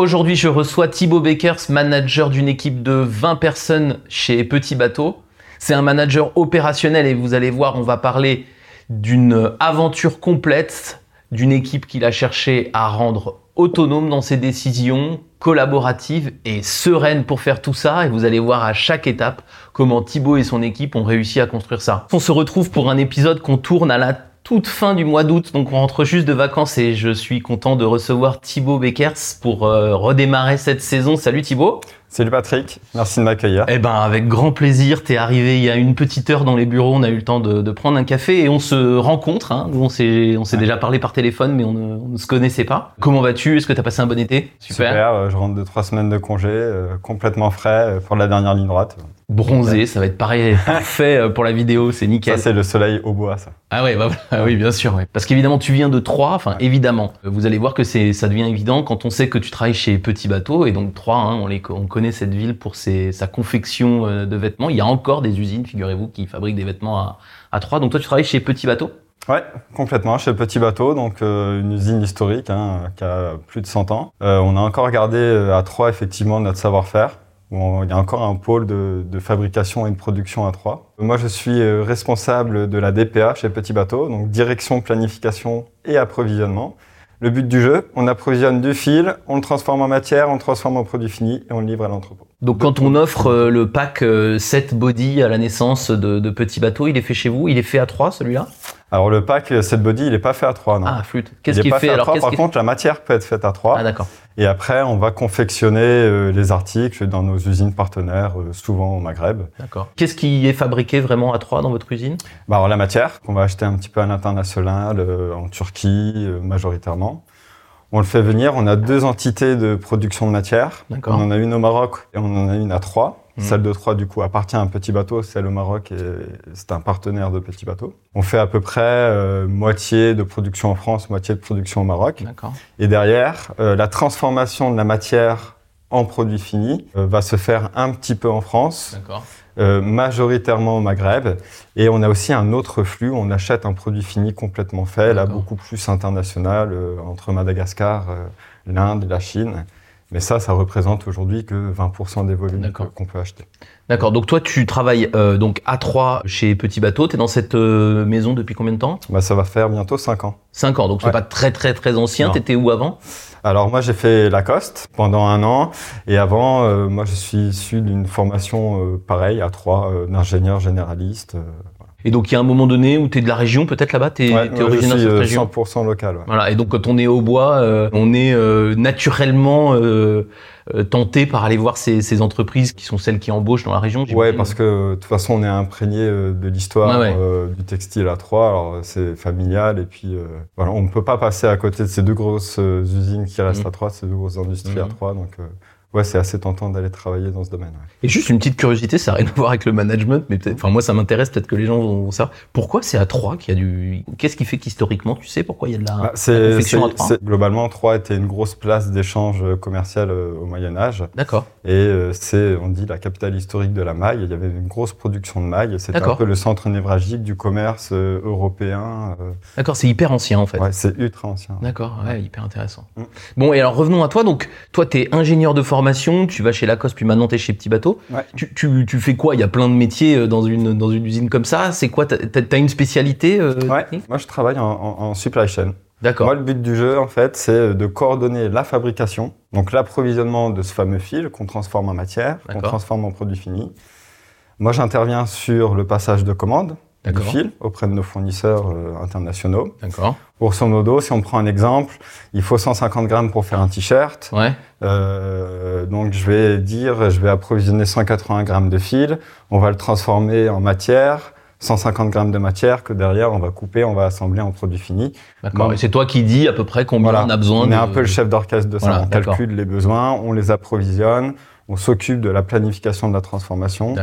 Aujourd'hui, je reçois Thibaut Beckers, manager d'une équipe de 20 personnes chez Petit Bateau. C'est un manager opérationnel et vous allez voir, on va parler d'une aventure complète, d'une équipe qu'il a cherché à rendre autonome dans ses décisions, collaborative et sereine pour faire tout ça. Et vous allez voir à chaque étape comment Thibaut et son équipe ont réussi à construire ça. On se retrouve pour un épisode qu'on tourne à la toute fin du mois d'août, donc on rentre juste de vacances et je suis content de recevoir Thibaut Beckers pour euh, redémarrer cette saison. Salut Thibaut Salut Patrick, merci de m'accueillir. Eh ben avec grand plaisir, t'es arrivé il y a une petite heure dans les bureaux, on a eu le temps de, prendre un café et on se rencontre. Hein. Nous on s'est on s'est déjà parlé par téléphone mais on ne, se connaissait pas. Comment vas-tu? Est-ce que t'as passé un bon été? Super. Super, euh, je rentre de trois semaines de congé, euh, complètement frais pour la dernière ligne droite bronzé, ça va être pareil, parfait euh, pour la vidéo, c'est nickel. Ça c'est le soleil au bois, ça. Ah ouais, bah, ah oui, bien sûr. Parce qu'évidemment, tu viens de Troyes, enfin évidemment. Vous allez voir que c'est, ça devient évident quand on sait que tu travailles chez Petit Bateau et donc Troyes, hein, on, les, on connaît cette ville pour sa confection euh, de vêtements. Il y a encore des usines, figurez-vous, qui fabriquent des vêtements à, à Troyes. Donc toi, tu travailles chez Petit Bateau? Ouais, complètement, chez Petit Bateau, donc euh, une usine historique hein, qui a plus de 100 ans. on a encore gardé à Troyes effectivement notre savoir-faire il y a encore un pôle de, fabrication et de production à Troyes. Moi, je suis euh, responsable de la DPA chez Petit Bateau, donc direction, planification et approvisionnement. Le but du jeu, on approvisionne du fil, on le transforme en matière, on le transforme en produit fini et on le livre à l'entrepôt. Donc quand on offre euh, le pack 7 euh, body à la naissance de, de Petit Bateau, il est fait chez vous? Il est fait à 3 celui-là? Alors le pack cette body, il n'est pas fait à 3, non. Ah, flûte. Qu'est-ce qu'il fait, fait alors? Par contre, la matière peut être faite à 3. Ah, d'accord. Et après, on va confectionner euh, les articles dans nos usines partenaires, euh, souvent au Maghreb. D'accord. Qu'est-ce qui est fabriqué vraiment à 3 dans votre usine? Bah, alors, la matière qu'on va acheter un petit peu à l'international, euh, en Turquie majoritairement. On le fait venir. On a deux entités de production de matière. On en a une au Maroc et on en a une à Troyes. Mhm. Celle de Troyes, du coup, appartient à un petit bateau, celle au Maroc, c'est un partenaire de petit bateau. On fait à peu près euh, moitié de production en France, moitié de production au Maroc. Et derrière, euh, la transformation de la matière en produit fini euh, va se faire un petit peu en France, majoritairement au Maghreb. Et on a aussi un autre flux, on achète un produit fini complètement fait, là beaucoup plus international, entre Madagascar, l'Inde et la Chine. Mais ça, ça représente aujourd'hui que 20% des volumes qu'on peut acheter. D'accord. Donc toi, tu travailles euh, donc à 3 chez Petit Bateau. Tu es dans cette euh, maison depuis combien de temps? Bah, Ça va faire bientôt 5 ans. 5 ans, donc c'est pas très très très ancien. Tu étais où avant? Alors moi j'ai fait Lacoste pendant un an et avant euh, moi je suis issu d'une formation pareille à 3 d'ingénieur généraliste. Et donc il y a un moment donné où tu es de la région, peut-être là-bas, tu es, originaire de cette région? 100% local. Voilà, et donc quand on est au bois, euh, on est euh, naturellement euh, tenté par aller voir ces, ces, entreprises qui sont celles qui embauchent dans la région. Ouais, parce que de toute façon on est imprégné de l'histoire du textile à Troyes, alors c'est familial et puis voilà, on ne peut pas passer à côté de ces deux grosses usines qui restent mmh. à Troyes, ces deux grosses industries à mmh. Troyes, donc ouais, c'est assez tentant d'aller travailler dans ce domaine. Et juste une petite curiosité, ça n'a rien à voir avec le management, mais peut-être, enfin moi ça m'intéresse, peut-être que les gens vont savoir. Pourquoi c'est à 3 qu'il y a du, qu'est-ce qui fait qu'historiquement, tu sais pourquoi il y a de la, bah, confection à 3 Globalement, 3 était une grosse place d'échange commercial euh, au Moyen Âge. D'accord. Et euh, c'est, on dit, la capitale historique de la maille. Il y avait une grosse production de maille. C'était un peu le centre névralgique du commerce euh, européen. D'accord, c'est hyper ancien en fait. Ouais, c'est ultra ancien. D'accord, ouais, hyper intéressant. Mm. Bon, et alors revenons à toi. Donc, toi, tu es ingénieur de formation tu vas chez Lacoste, puis maintenant tu es chez Petit Bateau. Tu, fais quoi? Il y a plein de métiers euh, dans une, dans une usine comme ça. C'est quoi? Tu as, une spécialité euh, Moi, je travaille en, supply chain. D'accord. Moi, le but du jeu, en fait, c'est de coordonner la fabrication, donc l'approvisionnement de ce fameux fil qu'on transforme en matière, qu'on transforme en produit fini. Moi, j'interviens sur le passage de commandes, du fil auprès de nos fournisseurs euh, internationaux. D'accord. Grosso modo, si on prend un exemple, il faut 150 grammes pour faire un t-shirt. Ouais. Euh, donc je vais dire, je vais approvisionner 180 grammes de fil, on va le transformer en matière. 150 grammes de matière que derrière on va couper, on va assembler en produit fini. D'accord. Et c'est toi qui dis à peu près combien on a besoin. On est un peu le chef d'orchestre de ça. on calcule les besoins, on les approvisionne, on s'occupe de la planification de la transformation,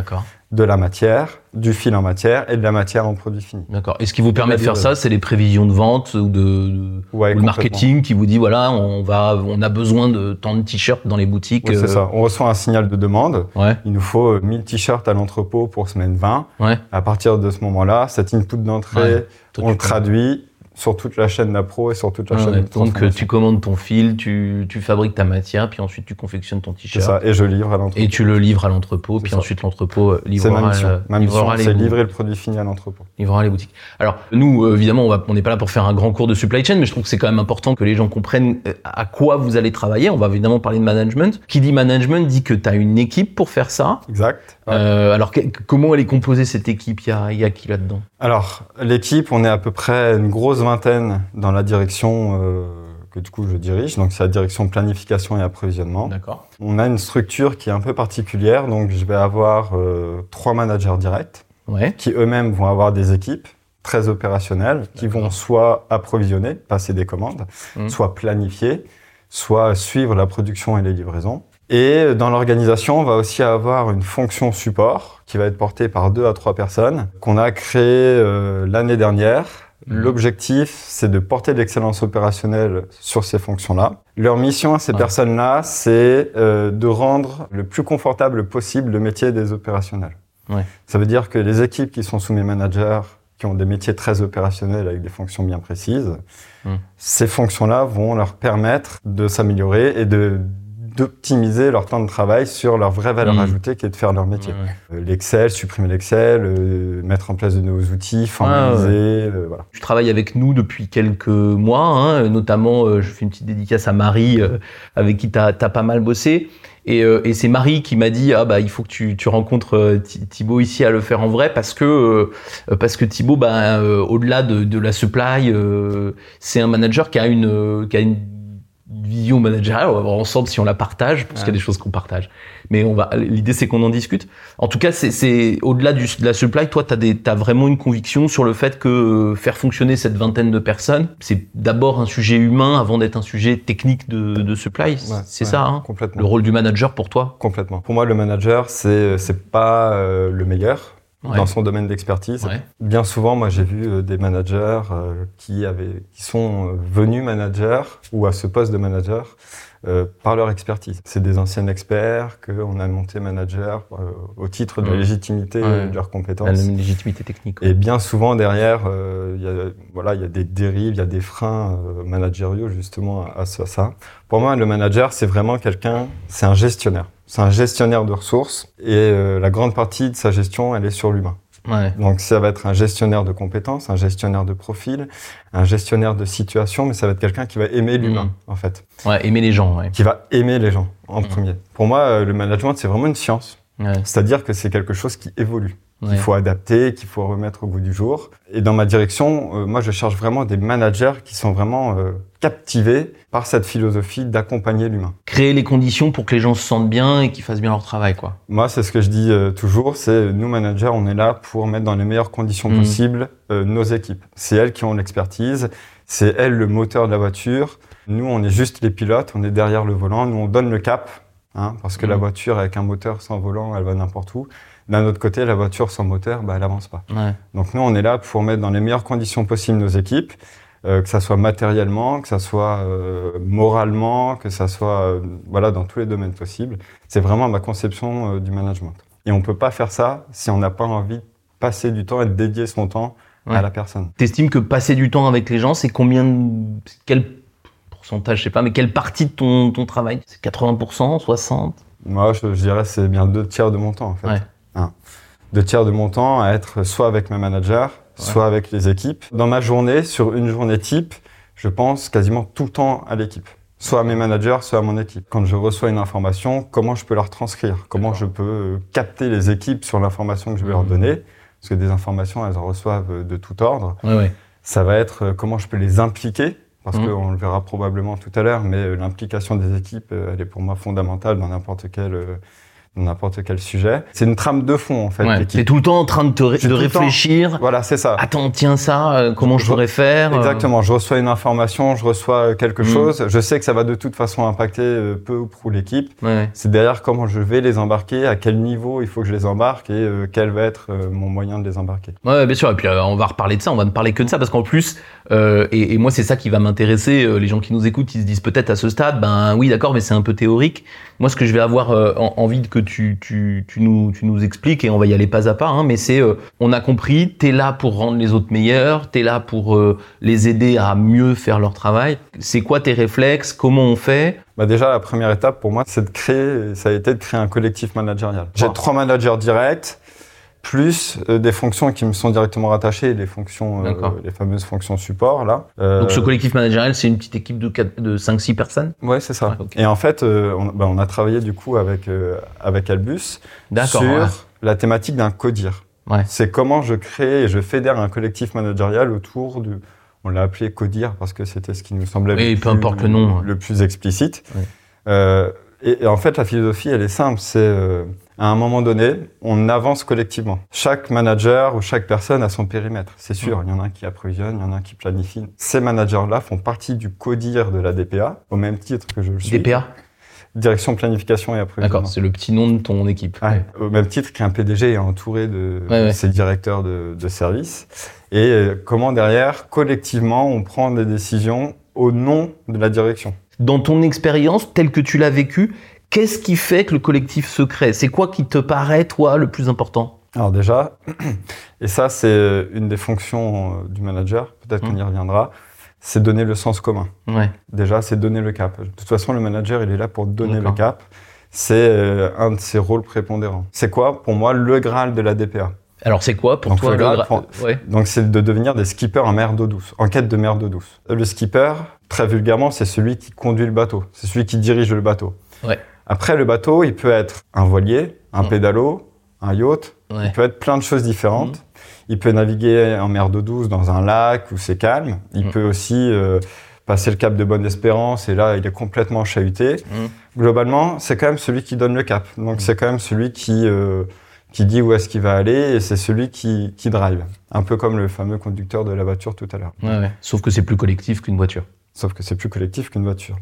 de la matière, du fil en matière et de la matière en produit fini. D'accord. Et ce qui vous permet de faire ça, c'est les prévisions de vente ou de, le marketing qui vous dit voilà, on va, on a besoin de tant de t-shirts dans les boutiques. c'est euh. ça. On reçoit un signal de demande. Il nous faut 1000 t-shirts à l'entrepôt pour semaine 20. À partir de ce moment-là, cet input d'entrée, on le traduit sur toute la chaîne d'Apro et sur toute la ah chaîne Donc que tu commandes ton fil, tu, tu, fabriques ta matière, puis ensuite tu confectionnes ton t-shirt. C'est ça, et je livre à l'entrepôt. Et tu le livres à l'entrepôt, puis ensuite l'entrepôt euh, livrera. Ma mission. Ma mission, c'est livrer le produit fini à l'entrepôt. Livrera les boutiques. Alors nous, euh, évidemment, on n'est pas là pour faire un grand cours de supply chain, mais je trouve que c'est quand même important que les gens comprennent euh, à quoi vous allez travailler. On va évidemment parler de management. Qui dit management dit que tu as une équipe pour faire ça. Exact. Euh, alors comment elle est composée cette équipe? Il y a, y a qui là-dedans? Alors l'équipe, on est à peu près une grosse vingtaine dans la direction euh, que du coup je dirige. Donc c'est la direction planification et approvisionnement. D'accord. On a une structure qui est un peu particulière. Donc je vais avoir euh, trois managers directs ouais. qui eux-mêmes vont avoir des équipes très opérationnelles qui vont soit approvisionner, passer des commandes, mmh. soit planifier, soit suivre la production et les livraisons. Et dans l'organisation, on va aussi avoir une fonction support qui va être portée par deux à trois personnes qu'on a créée euh, l'année dernière. Mhm. L'objectif, c'est de porter l'excellence opérationnelle sur ces fonctions-là. Leur mission à ces personnes-là, c'est euh, de rendre le plus confortable possible le métier des opérationnels. Ouais. Ça veut dire que les équipes qui sont sous mes managers, qui ont des métiers très opérationnels avec des fonctions bien précises, mhm. ces fonctions-là vont leur permettre de s'améliorer et de d'optimiser leur temps de travail sur leur vraie valeur mmh. ajoutée qui est de faire leur métier. Euh, L'Excel, supprimer l'Excel, euh, mettre en place de nouveaux outils, formaliser, euh, voilà. Tu travailles avec nous depuis quelques mois, hein, notamment je fais une petite dédicace à Marie avec qui tu as, pas mal bossé. Et, et c'est Marie qui m'a dit ah bah il faut que tu, tu rencontres Thibaut ici à le faire en vrai parce que parce que Thibaut bah au-delà de, de, la supply c'est un manager qui a une qui a une vision managériale, on va voir ensemble si on la partage, parce qu'il y a des choses qu'on partage. Mais on va, l'idée c'est qu'on en discute. En tout cas, c'est au-delà de la supply, toi, tu as, vraiment une conviction sur le fait que euh, faire fonctionner cette vingtaine de personnes, c'est d'abord un sujet humain avant d'être un sujet technique de, de supply. c'est ça, hein complètement. Le rôle du manager pour toi Complètement. Pour moi, le manager, c'est c'est pas euh, le meilleur dans son domaine d'expertise. Bien souvent, moi, j'ai vu euh, des managers euh, qui, avaient, qui sont euh, venus managers ou à ce poste de manager par leur expertise. C'est des anciens experts qu'on a monté manager au titre de la légitimité de leurs compétences. La légitimité technique. Et bien souvent, derrière, il y, a, voilà, y a des dérives, il y a des freins managériaux justement à, à ça. Pour moi, le manager, c'est vraiment quelqu'un, c'est un gestionnaire. C'est un gestionnaire de ressources et euh, la grande partie de sa gestion, elle est sur l'humain. Ouais. Donc ça va être un gestionnaire de compétences, un gestionnaire de profil, un gestionnaire de situation, mais ça va être quelqu'un qui va aimer l'humain mmh. en fait. Ouais, aimer les gens. Ouais. Qui va aimer les gens en mmh. premier. Pour moi, euh, le management c'est vraiment une science. C'est-à-dire que c'est quelque chose qui évolue qu'il faut adapter, qu'il faut remettre au goût du jour. Et dans ma direction, euh, moi, je cherche vraiment des managers qui sont vraiment euh, captivés par cette philosophie d'accompagner l'humain. Créer les conditions pour que les gens se sentent bien et qu'ils fassent bien leur travail, quoi. Moi, c'est ce que je dis euh, toujours, c'est nous, managers, on est là pour mettre dans les meilleures conditions mmh. possibles nos équipes. C'est elles qui ont l'expertise, c'est elles le moteur de la voiture. Nous, on est juste les pilotes, on est derrière le volant, nous, on donne le cap, hein, parce que la mmh. voiture, avec un moteur sans volant, elle va n'importe où. D'un autre côté, la voiture sans moteur, bah, elle avance pas. Donc nous, on est là pour mettre dans les meilleures conditions possibles nos équipes, euh, que ça soit matériellement, que ça soit euh, moralement, que ça soit euh, voilà dans tous les domaines possibles. C'est vraiment ma conception du management. Et on peut pas faire ça si on n'a pas envie de passer du temps et de dédier son temps à la personne. T'estimes que passer du temps avec les gens, c'est combien, quel pourcentage, je sais pas, mais quelle partie de ton, ton travail? C'est 80%, 60 Moi, je, je dirais c'est bien deux tiers de mon temps en fait. Hein. Deux tiers de mon temps à être soit avec mes managers, soit avec les équipes. Dans ma journée, sur une journée type, je pense quasiment tout le temps à l'équipe. Soit à mes managers, soit à mon équipe. Quand je reçois une information, comment je peux la retranscrire? Comment je peux euh, capter les équipes sur l'information que je vais leur mmh. donner? Parce que des informations, elles en reçoivent euh, de tout ordre. Ça va être euh, comment je peux les impliquer? Parce mmh. qu'on le verra probablement tout à l'heure, mais l'implication des équipes, elle est pour moi fondamentale dans n'importe quel n'importe quel sujet. C'est une trame de fond en fait. Ouais, T'es tout le temps en train de, te de réfléchir. Voilà, c'est ça. Attends, tiens ça, euh, comment je, pourrais faire euh Exactement. Je reçois une information, je reçois quelque mm. chose. Je sais que ça va de toute façon impacter euh, peu ou prou l'équipe. Ouais. C'est derrière comment je vais les embarquer, à quel niveau il faut que je les embarque et quel va être mon moyen de les embarquer. Ouais, bien sûr. Et puis on va reparler de ça. On va ne parler que de ça parce qu'en plus, et, et, moi c'est ça qui va m'intéresser. les gens qui nous écoutent, ils se disent peut-être à ce stade, ben oui, d'accord, mais c'est un peu théorique. Moi, ce que je vais avoir envie que tu, tu, tu, nous, tu nous expliques et on va y aller pas à pas, hein, mais c'est euh, on a compris, tu es là pour rendre les autres meilleurs, tu es là pour euh, les aider à mieux faire leur travail. C'est quoi tes réflexes? Comment on fait? Bah déjà, la première étape pour moi, c'est de créer, ça a été de créer un collectif managérial. J'ai trois managers directs plus euh, des fonctions qui me sont directement rattachées, les fonctions, euh, les fameuses fonctions support là. Euh, Donc ce collectif managérial, c'est une petite équipe de, de 5-6 personnes Ouais, c'est ça. Et en fait, on, bah, on, a travaillé du coup avec avec Albus sur la thématique d'un codir. Ouais. C'est comment je crée et je fédère un collectif managérial autour du. On l'a appelé codir parce que c'était ce qui nous semblait le, peu plus, importe le, nom. le plus explicite. Et, et, en fait, la philosophie, elle est simple. C'est à un moment donné, on avance collectivement. Chaque manager ou chaque personne a son périmètre. C'est sûr, il y en a un qui approvisionne, il y en a un qui planifie. Ces managers-là font partie du CODIR de la DPA, au même titre que je le suis. DPA Direction planification et approvisionnement. D'accord, c'est le petit nom de ton équipe. Ouais, Au même titre qu'un PDG est entouré de ses directeurs de, de service. Et euh, comment derrière, collectivement, on prend des décisions au nom de la direction. Dans ton expérience, telle que tu l'as vécue, Qu'est-ce qui fait que le collectif se crée? C'est quoi qui te paraît, toi, le plus important? Alors déjà, et ça c'est une des fonctions euh, du manager, peut-être qu'on mmh. y reviendra, c'est donner le sens commun. Ouais. Déjà, c'est donner le cap. De toute façon, le manager, il est là pour donner le cap. C'est euh, un de ses rôles prépondérants. C'est quoi, pour moi, le Graal de la DPA alors c'est quoi pour toi le Graal ouais. Donc c'est de devenir des skippers en mer d'eau douce, en quête de mer d'eau douce. Le skipper, très vulgairement, c'est celui qui conduit le bateau, c'est celui qui dirige le bateau. Ouais. Après, le bateau, il peut être un voilier, un mm. pédalo, un yacht. Il peut être plein de choses différentes. Mm. Il peut naviguer en mer d'eau douce dans un lac où c'est calme. Il mm. peut aussi euh, passer le cap de Bonne-Espérance et là, il est complètement chahuté. Globalement, c'est quand même celui qui donne le cap. Donc, c'est quand même celui qui, euh, qui dit où est-ce qu'il va aller et c'est celui qui, qui drive. Un peu comme le fameux conducteur de la voiture tout à l'heure. Ouais, Sauf que c'est plus collectif qu'une voiture. Sauf que c'est plus collectif qu'une voiture.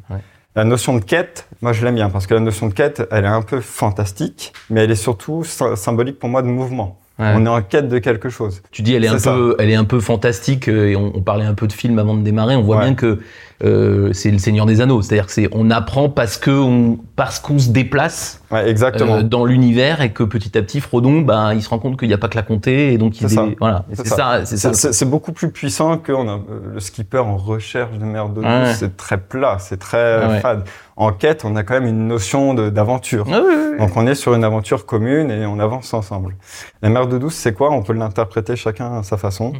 La notion de quête, moi je l'aime bien parce que la notion de quête, elle est un peu fantastique, mais elle est surtout symbolique pour moi de mouvement. On est en quête de quelque chose. Tu dis elle est, un peu, elle est un peu fantastique euh, et on, parlait un peu de film avant de démarrer. On voit bien que euh, c'est le Seigneur des Anneaux, c'est-à-dire que c'est on apprend parce que on, parce qu'on se déplace exactement. Euh, dans l'univers et que petit à petit Frodon, bah, il se rend compte qu'il n'y a pas que la comté et donc il ça. voilà. C'est ça. C'est beaucoup plus puissant que on a, le skipper en recherche de mer d'eau douce. C'est très plat, c'est très fade en quête, on a quand même une notion d'aventure. Ah Donc on est sur une aventure commune et on avance ensemble. La mer de douce, c'est quoi? On peut l'interpréter chacun à sa façon. Mm.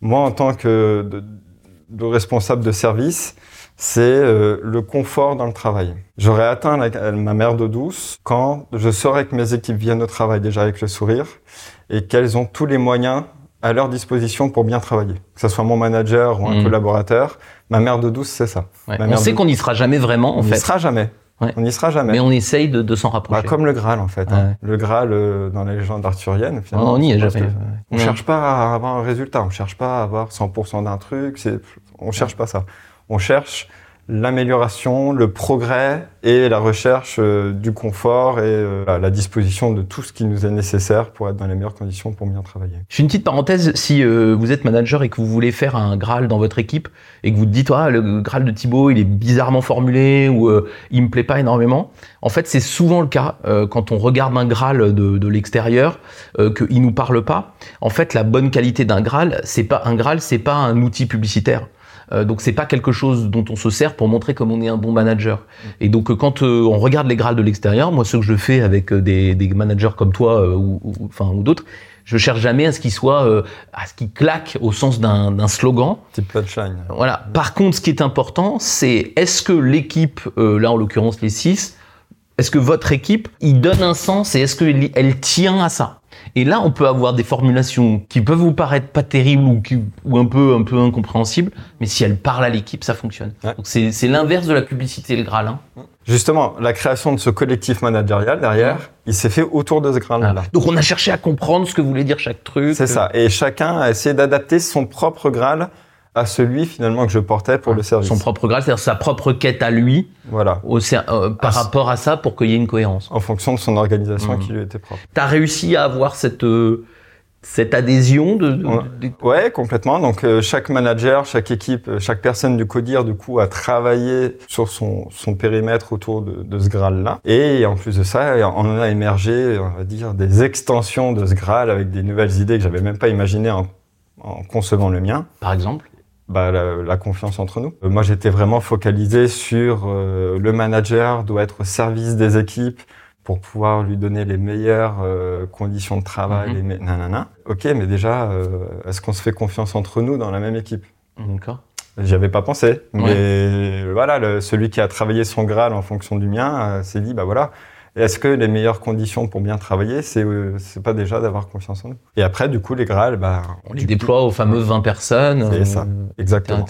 Moi, en tant que de, responsable de service, c'est euh, le confort dans le travail. J'aurais atteint ma mer d'eau douce quand je saurais que mes équipes viennent au travail déjà avec le sourire et qu'elles ont tous les moyens à leur disposition pour bien travailler. Que ce soit mon manager ou un mm. collaborateur, ma mère de douce, c'est ça. On sait qu'on n'y sera jamais vraiment, en on fait. On n'y sera jamais. On n'y sera jamais. Mais on essaye de, s'en rapprocher. Bah, comme le Graal, en fait. Hein. Le Graal euh, dans les légendes arthuriennes, finalement. on n'y est jamais. On ne cherche pas à avoir un résultat. On ne cherche pas à avoir 100% d'un truc. On ne cherche pas ça. On cherche l'amélioration, le progrès et la recherche euh, du confort et euh, la disposition de tout ce qui nous est nécessaire pour être dans les meilleures conditions pour bien travailler. Je fais une petite parenthèse, si euh, vous êtes manager et que vous voulez faire un Graal dans votre équipe et que vous dites ah, le Graal de Thibaut il est bizarrement formulé ou il me plaît pas énormément, en fait c'est souvent le cas quand on regarde un Graal de, de l'extérieur qu'il nous parle pas. En fait la bonne qualité d'un Graal, c'est pas un Graal, c'est pas un outil publicitaire. Euh, donc c'est pas quelque chose dont on se sert pour montrer comme on est un bon manager. Et donc euh, quand euh, on regarde les grades de l'extérieur, moi ce que je fais avec des, managers comme toi ou, enfin ou d'autres, je cherche jamais à ce qu'il soit à ce qu'il claque au sens d'un slogan. Type punchline. Voilà. Par contre, ce qui est important, c'est est-ce que l'équipe, là en l'occurrence les six, est-ce que votre équipe, il donne un sens et est-ce qu'elle tient à ça? Et là, on peut avoir des formulations qui peuvent vous paraître pas terribles ou, ou un peu un peu incompréhensibles, mais si elles parlent à l'équipe, ça fonctionne. Donc c'est l'inverse de la publicité, le Graal. Hein. Justement, la création de ce collectif managérial derrière, il s'est fait autour de ce Graal-là. Ah. Donc on a cherché à comprendre ce que voulait dire chaque truc. C'est ça. Et chacun a essayé d'adapter son propre Graal à celui finalement que je portais pour le service. Son propre Graal, c'est-à-dire sa propre quête à lui. Voilà. Au, euh, par rapport à ça, pour qu'il y ait une cohérence. En fonction de son organisation mmh. qui lui était propre. Tu as réussi à avoir cette euh, cette adhésion de, ouais. complètement donc euh, chaque manager chaque équipe chaque personne du codir du coup a travaillé sur son, son périmètre autour de, de ce Graal là et en plus de ça on a émergé on va dire des extensions de ce Graal avec des nouvelles idées que j'avais même pas imaginées en, en concevant le mien par exemple? Bah, la, la, confiance entre nous. Euh, moi, j'étais vraiment focalisé sur le manager doit être au service des équipes, pour pouvoir lui donner les meilleures euh, conditions de travail, mm les nanana. Ok, mais déjà, euh, est-ce qu'on se fait confiance entre nous dans la même équipe? D'accord. J'y avais pas pensé, mais voilà, le, celui qui a travaillé son Graal en fonction du mien euh, s'est dit, bah voilà, est-ce que les meilleures conditions pour bien travailler, c'est euh, c'est pas déjà d'avoir confiance en nous? Et après, du coup, les Graal, bah, on les déploie aux fameuses 20 personnes. C'est ça, exactement.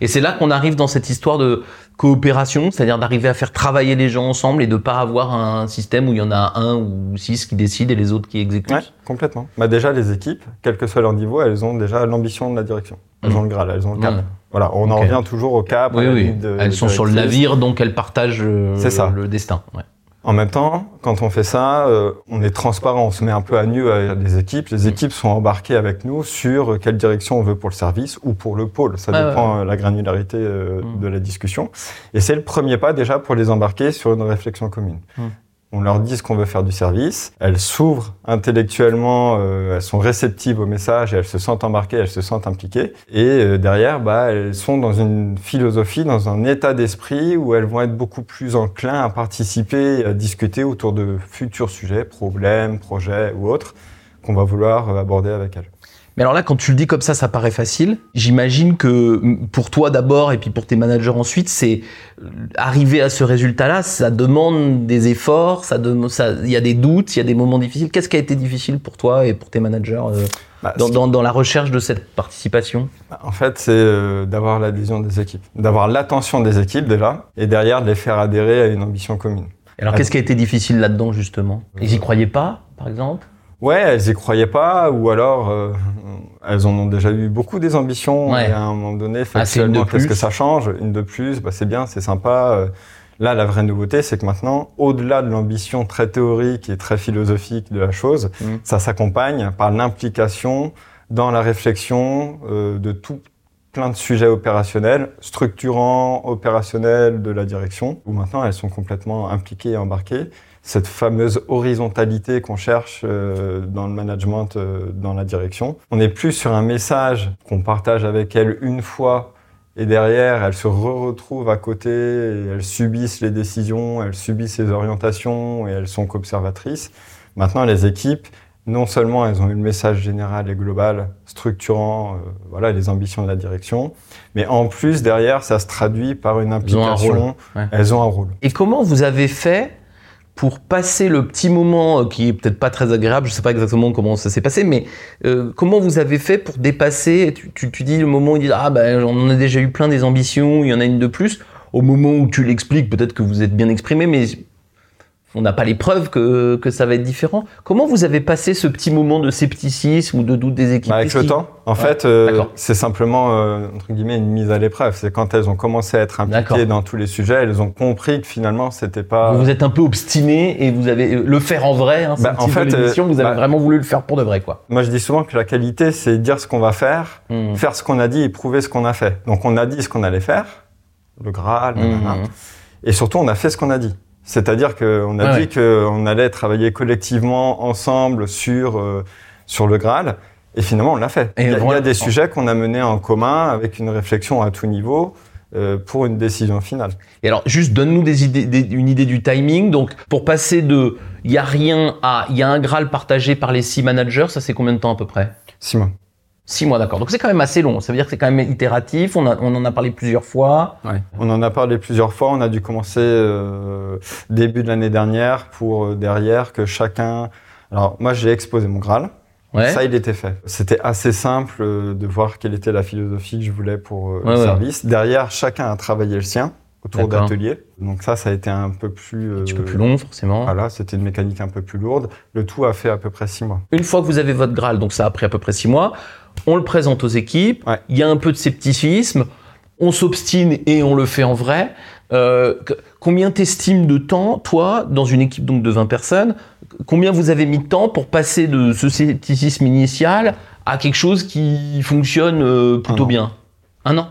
Et c'est là qu'on arrive dans cette histoire de coopération, c'est-à-dire d'arriver à faire travailler les gens ensemble et de pas avoir un système où il y en a un ou six qui décident et les autres qui exécutent. Ouais, complètement. Bah déjà, les équipes, quel que soit leur niveau, elles ont déjà l'ambition de la direction. Elles mmh. ont le Graal, elles ont le cap. Voilà, on en revient toujours au cap. Oui, oui. elles sont sur le navire, donc elles partagent euh, le destin. Ouais. En même temps, quand on fait ça, euh, on est transparent, on se met un peu à nu avec les équipes. Les équipes sont embarquées avec nous sur quelle direction on veut pour le service ou pour le pôle. Ça dépend de la granularité euh, mm. de la discussion. Et c'est le premier pas déjà pour les embarquer sur une réflexion commune. Mm on leur dit ce qu'on veut faire du service, elles s'ouvrent intellectuellement, euh, elles sont réceptives au message elles se sentent embarquées, elles se sentent impliquées. Et euh, derrière, bah, elles sont dans une philosophie, dans un état d'esprit où elles vont être beaucoup plus enclins à participer, à discuter autour de futurs sujets, problèmes, projets ou autres, qu'on va vouloir aborder avec elles. Mais alors là, quand tu le dis comme ça, ça paraît facile. J'imagine que pour toi d'abord et puis pour tes managers ensuite, c'est euh, arriver à ce résultat-là, ça demande des efforts, ça il y a des doutes, il y a des moments difficiles. Qu'est-ce qui a été difficile pour toi et pour tes managers euh, bah, dans, dans, dans, la recherche de cette participation? En fait, c'est euh, d'avoir l'adhésion des équipes, d'avoir l'attention des équipes déjà, et derrière de les faire adhérer à une ambition commune. alors, qu'est-ce qui a été difficile là-dedans justement? Ils y croyaient pas, par exemple? Ouais, elles y croyaient pas, ou alors euh, elles en ont déjà eu beaucoup des ambitions. Et à un moment donné, ah, factuellement, qu'est-ce que ça change Une de plus, bah, c'est bien, c'est sympa. Euh. Là, la vraie nouveauté, c'est que maintenant, au-delà de l'ambition très théorique et très philosophique de la chose, mm. ça s'accompagne par l'implication dans la réflexion euh, de tout plein de sujets opérationnels, structurants, opérationnels de la direction, où maintenant elles sont complètement impliquées et embarquées cette fameuse horizontalité qu'on cherche euh, dans le management, euh, dans la direction. On n'est plus sur un message qu'on partage avec elles une fois et derrière, elles se retrouvent à côté et elles subissent les décisions, elles subissent les orientations et elles sont qu'observatrices. Maintenant, les équipes, non seulement elles ont eu le message général et global, structurant euh, voilà, les ambitions de la direction, mais en plus, derrière, ça se traduit par une implication. Elles ont un rôle. Et comment vous avez fait pour passer le petit moment euh, qui est peut-être pas très agréable, je sais pas exactement comment ça s'est passé, mais euh, comment vous avez fait pour dépasser tu, dis le moment où il dit ah ben on a déjà eu plein des ambitions, il y en a une de plus. Au moment où tu l'expliques, peut-être que vous êtes bien exprimé, mais on n'a pas les preuves que, que, ça va être différent. Comment vous avez passé ce petit moment de scepticisme ou de doute des équipes bah, Avec le temps. En fait, euh, c'est simplement euh, entre guillemets une mise à l'épreuve. C'est quand elles ont commencé à être impliquées dans tous les sujets, elles ont compris que finalement c'était pas. Vous, êtes un peu obstiné et vous avez euh, le faire en vrai. Hein, bah, en fait, vous avez bah, vraiment voulu le faire pour de vrai, quoi. Moi, je dis souvent que la qualité, c'est dire ce qu'on va faire, hmm. faire ce qu'on a dit et prouver ce qu'on a fait. Donc, on a dit ce qu'on allait faire, le Graal, mmh. et surtout, on a fait ce qu'on a dit. C'est-à-dire qu'on a dit qu'on allait travailler collectivement ensemble sur, euh, sur le Graal. Et finalement, on l'a fait. il, y a, des sujets qu'on a menés en commun avec une réflexion à tout niveau euh, pour une décision finale. Et alors, juste donne-nous des idées, une idée du timing. Donc, pour passer de il y a rien à il y a un Graal partagé par les six managers, ça c'est combien de temps à peu près? Six mois. Six mois, d'accord. Donc c'est quand même assez long. Ça veut dire que c'est quand même itératif. On, on en a parlé plusieurs fois. Ouais. On en a parlé plusieurs fois. On a dû commencer euh, début de l'année dernière pour euh, derrière que chacun. Alors moi j'ai exposé mon Graal. Ouais. Ça, il était fait. C'était assez simple euh, de voir quelle était la philosophie que je voulais pour euh, le service. Derrière, chacun a travaillé le sien autour d'ateliers. Donc ça, ça a été un peu plus... un petit peu plus long, forcément. Voilà, c'était une mécanique un peu plus lourde. Le tout a fait à peu près six mois. Une fois que vous avez votre Graal, donc ça a pris à peu près six mois, on le présente aux équipes, il y a un peu de scepticisme, on s'obstine et on le fait en vrai. Euh, combien t'estimes de temps, toi, dans une équipe donc de 20 personnes, combien vous avez mis de temps pour passer de ce scepticisme initial à quelque chose qui fonctionne euh, plutôt bien? Un an.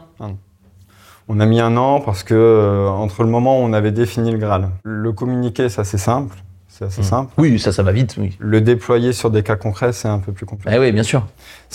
On a mis un an parce que euh, entre le moment où on avait défini le Graal, le communiquer, c'est assez simple. C'est assez hmm. simple. Oui, ça, ça va vite. Oui. Le déployer sur des cas concrets, c'est un peu plus compliqué. Eh oui, bien sûr.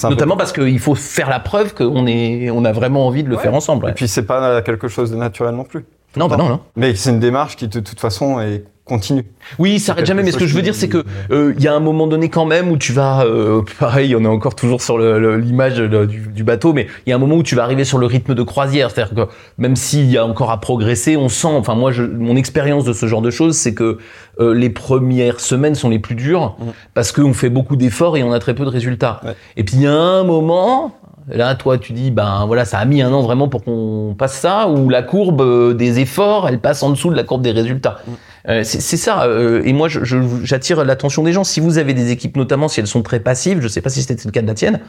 Notamment parce qu'il faut faire la preuve qu'on on a vraiment envie de le faire ensemble. Et puis, c'est pas quelque chose de naturel non plus. Non, bah non, non. Mais c'est une démarche qui, de toute façon, est continue. Oui, ça s'arrête jamais. Mais ce que je veux dire, c'est que euh, il y a un moment donné quand même où tu vas, euh, pareil, on est encore toujours sur l'image du, bateau, mais il y a un moment où tu vas arriver sur le rythme de croisière. C'est-à-dire que même s'il y a encore à progresser, on sent. Enfin, moi, je, mon expérience de ce genre de choses, c'est que euh, les premières semaines sont les plus dures mmh. parce qu'on fait beaucoup d'efforts et on a très peu de résultats. Et puis il y a un moment, Là, toi, tu dis, ben voilà, ça a mis un an vraiment pour qu'on passe ça, ou la courbe euh, des efforts, elle passe en dessous de la courbe des résultats. Mm. Euh, c'est ça. Euh, et moi, j'attire l'attention des gens. Si vous avez des équipes, notamment si elles sont très passives, je ne sais pas si c'était le cas de la tienne,